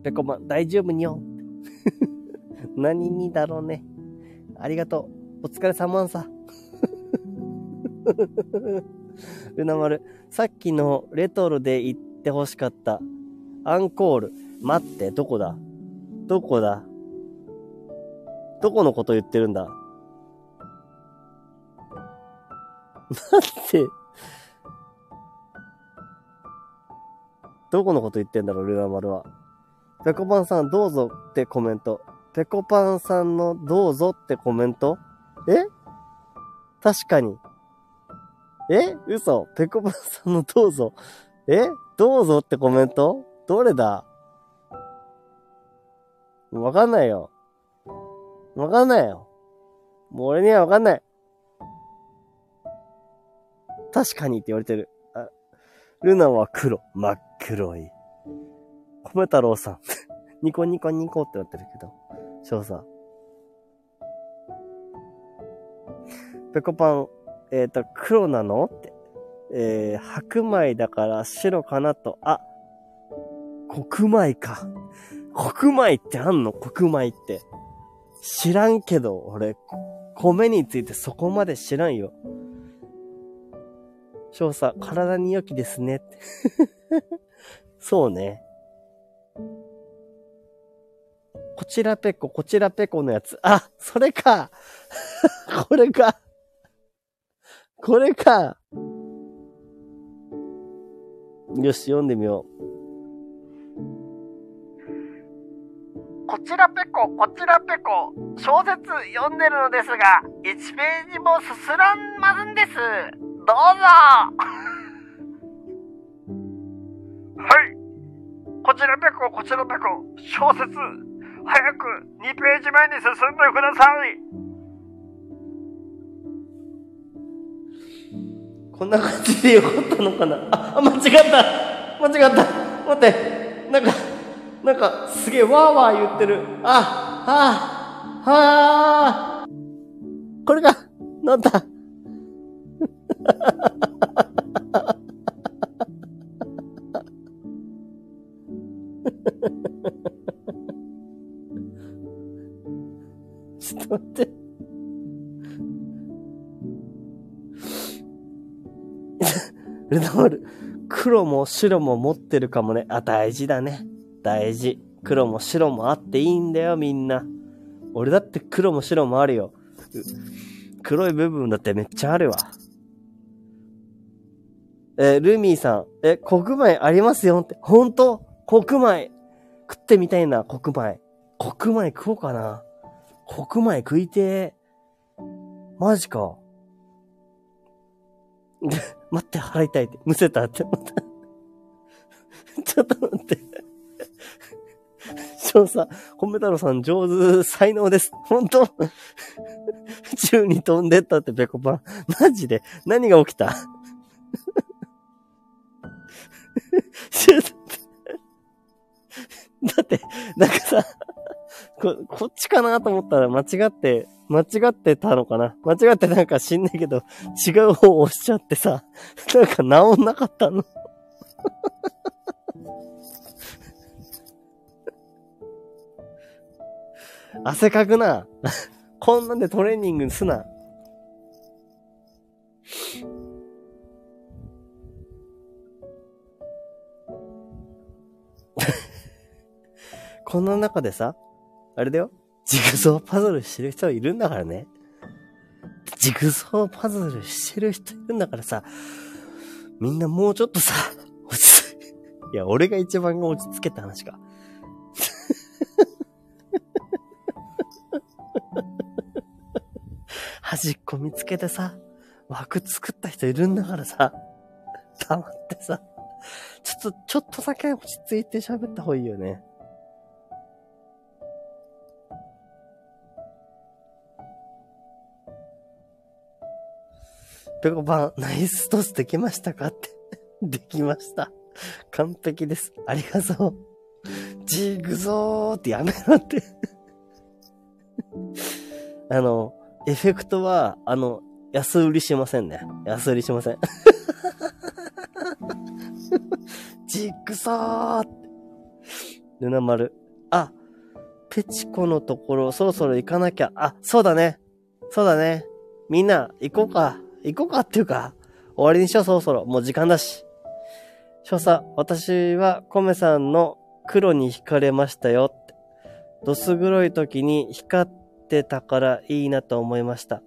ペコマ、大丈夫にょ。何にだろうね。ありがとう。お疲れ様さ。ルナ丸、さっきのレトロで言ってほしかった。アンコール。待って、どこだ？どこだ？どこのこと言ってるんだ？待って。どこのこと言ってんだろう、ルナ丸は。ペコパンさんどうぞってコメント。ペコパンさんのどうぞってコメント？え？確かに。え？嘘ペコパンさんのどうぞ。え？どうぞってコメント？どれだ？わかんないよ。わかんないよ。もう俺にはわかんない。確かにって言われてる。あ、ルナは黒。真っ黒い。米太郎さん。ニコニコニコって言ってるけど。翔さん。ペコパン、えっ、ー、と、黒なのって。えー、白米だから白かなと。あ、黒米か。黒米ってあんの？黒米って。知らんけど、俺、米についてそこまで知らんよ。少佐、体に良きですね。そうね。こちらペコ、こちらペコのやつ。あ、それか。これか。これか。よし、読んでみよう。こちらペコ、こちらペコ、小説読んでるのですが、1ページもすすらんまずんです。どうぞ はい。こちらペコ、こちらペコ、小説、早く2ページ前に進んでください。こんな感じでよかったのかな？あ、間違った間違った待って、なんか、なんか、すげえわーわー言ってる。あ、あ、はあこれが、なんだ？ちょっと待って。ルナマル、黒も白も持ってるかもね。あ、大事だね。大事。黒も白もあっていいんだよ、みんな。俺だって黒も白もあるよ。黒い部分だってめっちゃあるわ。えールミーさん、え、黒米ありますよって。ほんと黒米。食ってみたいな、黒米。黒米食おうかな。黒米食いてー。マジか。待って、腹痛いって。むせたって思った。ちょっと待って。翔さん、米太郎さん上手、才能です。本当？宇 宙に飛んでったってペコパン。マジで？何が起きた？だって、なんかさ、こ、こっちかなと思ったら間違って、間違ってたのかな？間違ってなんか知んないけど、違う方を押しちゃってさ、なんか治んなかったの？汗かくな。こんなんでトレーニングすな。こんな中でさ、あれだよ。ジグソーパズルしてる人いるんだからね。ジグソーパズルしてる人いるんだからさ、みんなもうちょっとさ、落ち着いいや、俺が一番落ち着けた話か。端っこ見つけてさ、枠作った人いるんだからさ、黙ってさ、ちょっと、ちょっとだけ落ち着いて喋った方がいいよね。ペコパン、ナイストスできましたかって。できました。完璧です。ありがとう。ジグゾーってやめろって。あの、エフェクトは、あの、安売りしませんね。安売りしません。ジグゾーって。ルナ丸。あ、ペチコのところ、そろそろ行かなきゃ。あ、そうだね。そうだね。みんな、行こうか。行こうかっていうか、終わりにしよう、そろそろ。もう時間だし。少佐、私はコメさんの黒に惹かれましたよって。どす黒い時に光ってたからいいなと思いました。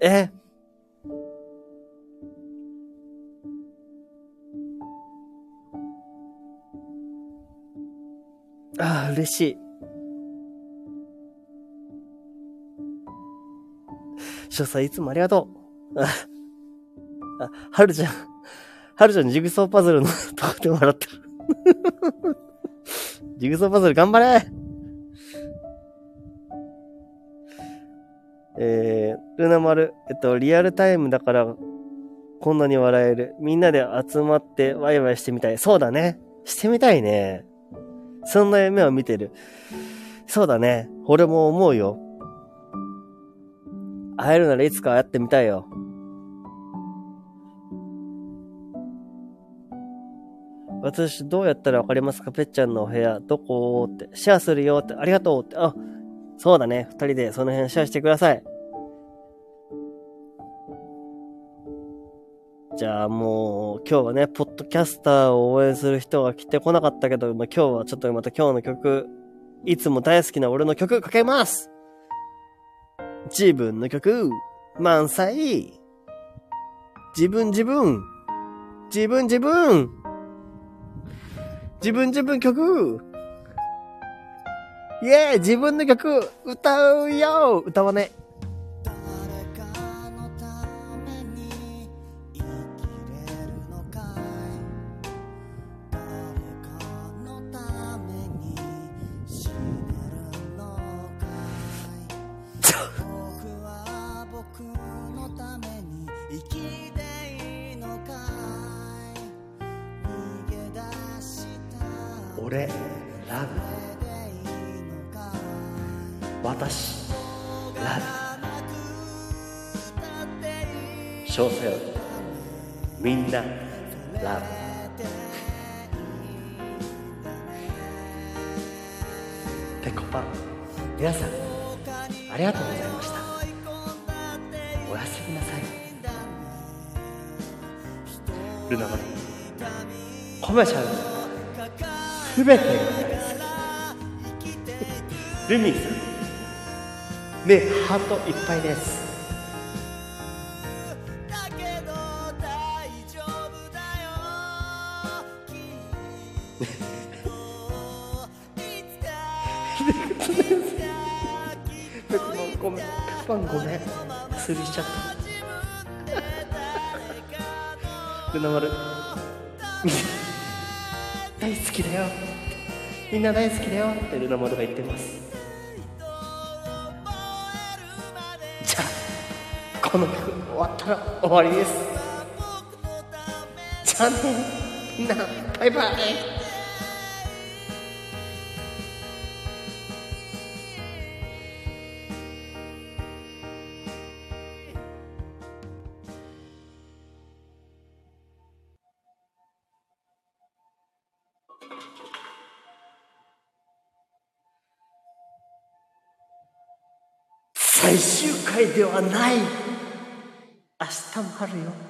え？ああ、嬉しい。少佐いつもありがとう。あ、はるちゃん。はるちゃんジグソーパズルのとこで笑ってる。ジグソーパズル頑張れえー、ルナ丸、えっと、リアルタイムだから、こんなに笑える。みんなで集まってワイワイしてみたい。そうだね。してみたいね。そんな夢を見てる。そうだね。俺も思うよ。会えるならいつか会ってみたいよ。私どうやったらわかりますか？ぺっちゃんのお部屋、どこ？って、シェアするよって、ありがとうって、あ、そうだね。二人でその辺シェアしてください。じゃあもう、今日はね、ポッドキャスターを応援する人が来てこなかったけど、まあ、今日はちょっとまた今日の曲、いつも大好きな俺の曲かけます。自分の曲、満載。自分自分。自分自分。自分自分曲。イェーイ自分の曲歌うよ歌わね。べて。が大好きルミさん。目ハートいっぱいです。ごめんぺこぱごめん。釣りしちゃった。ルナ丸みんな大好きだよ。ってルナ丸が言ってます。じゃあこの曲終わったら終わりです。じゃあねみんなバイバイ。最終回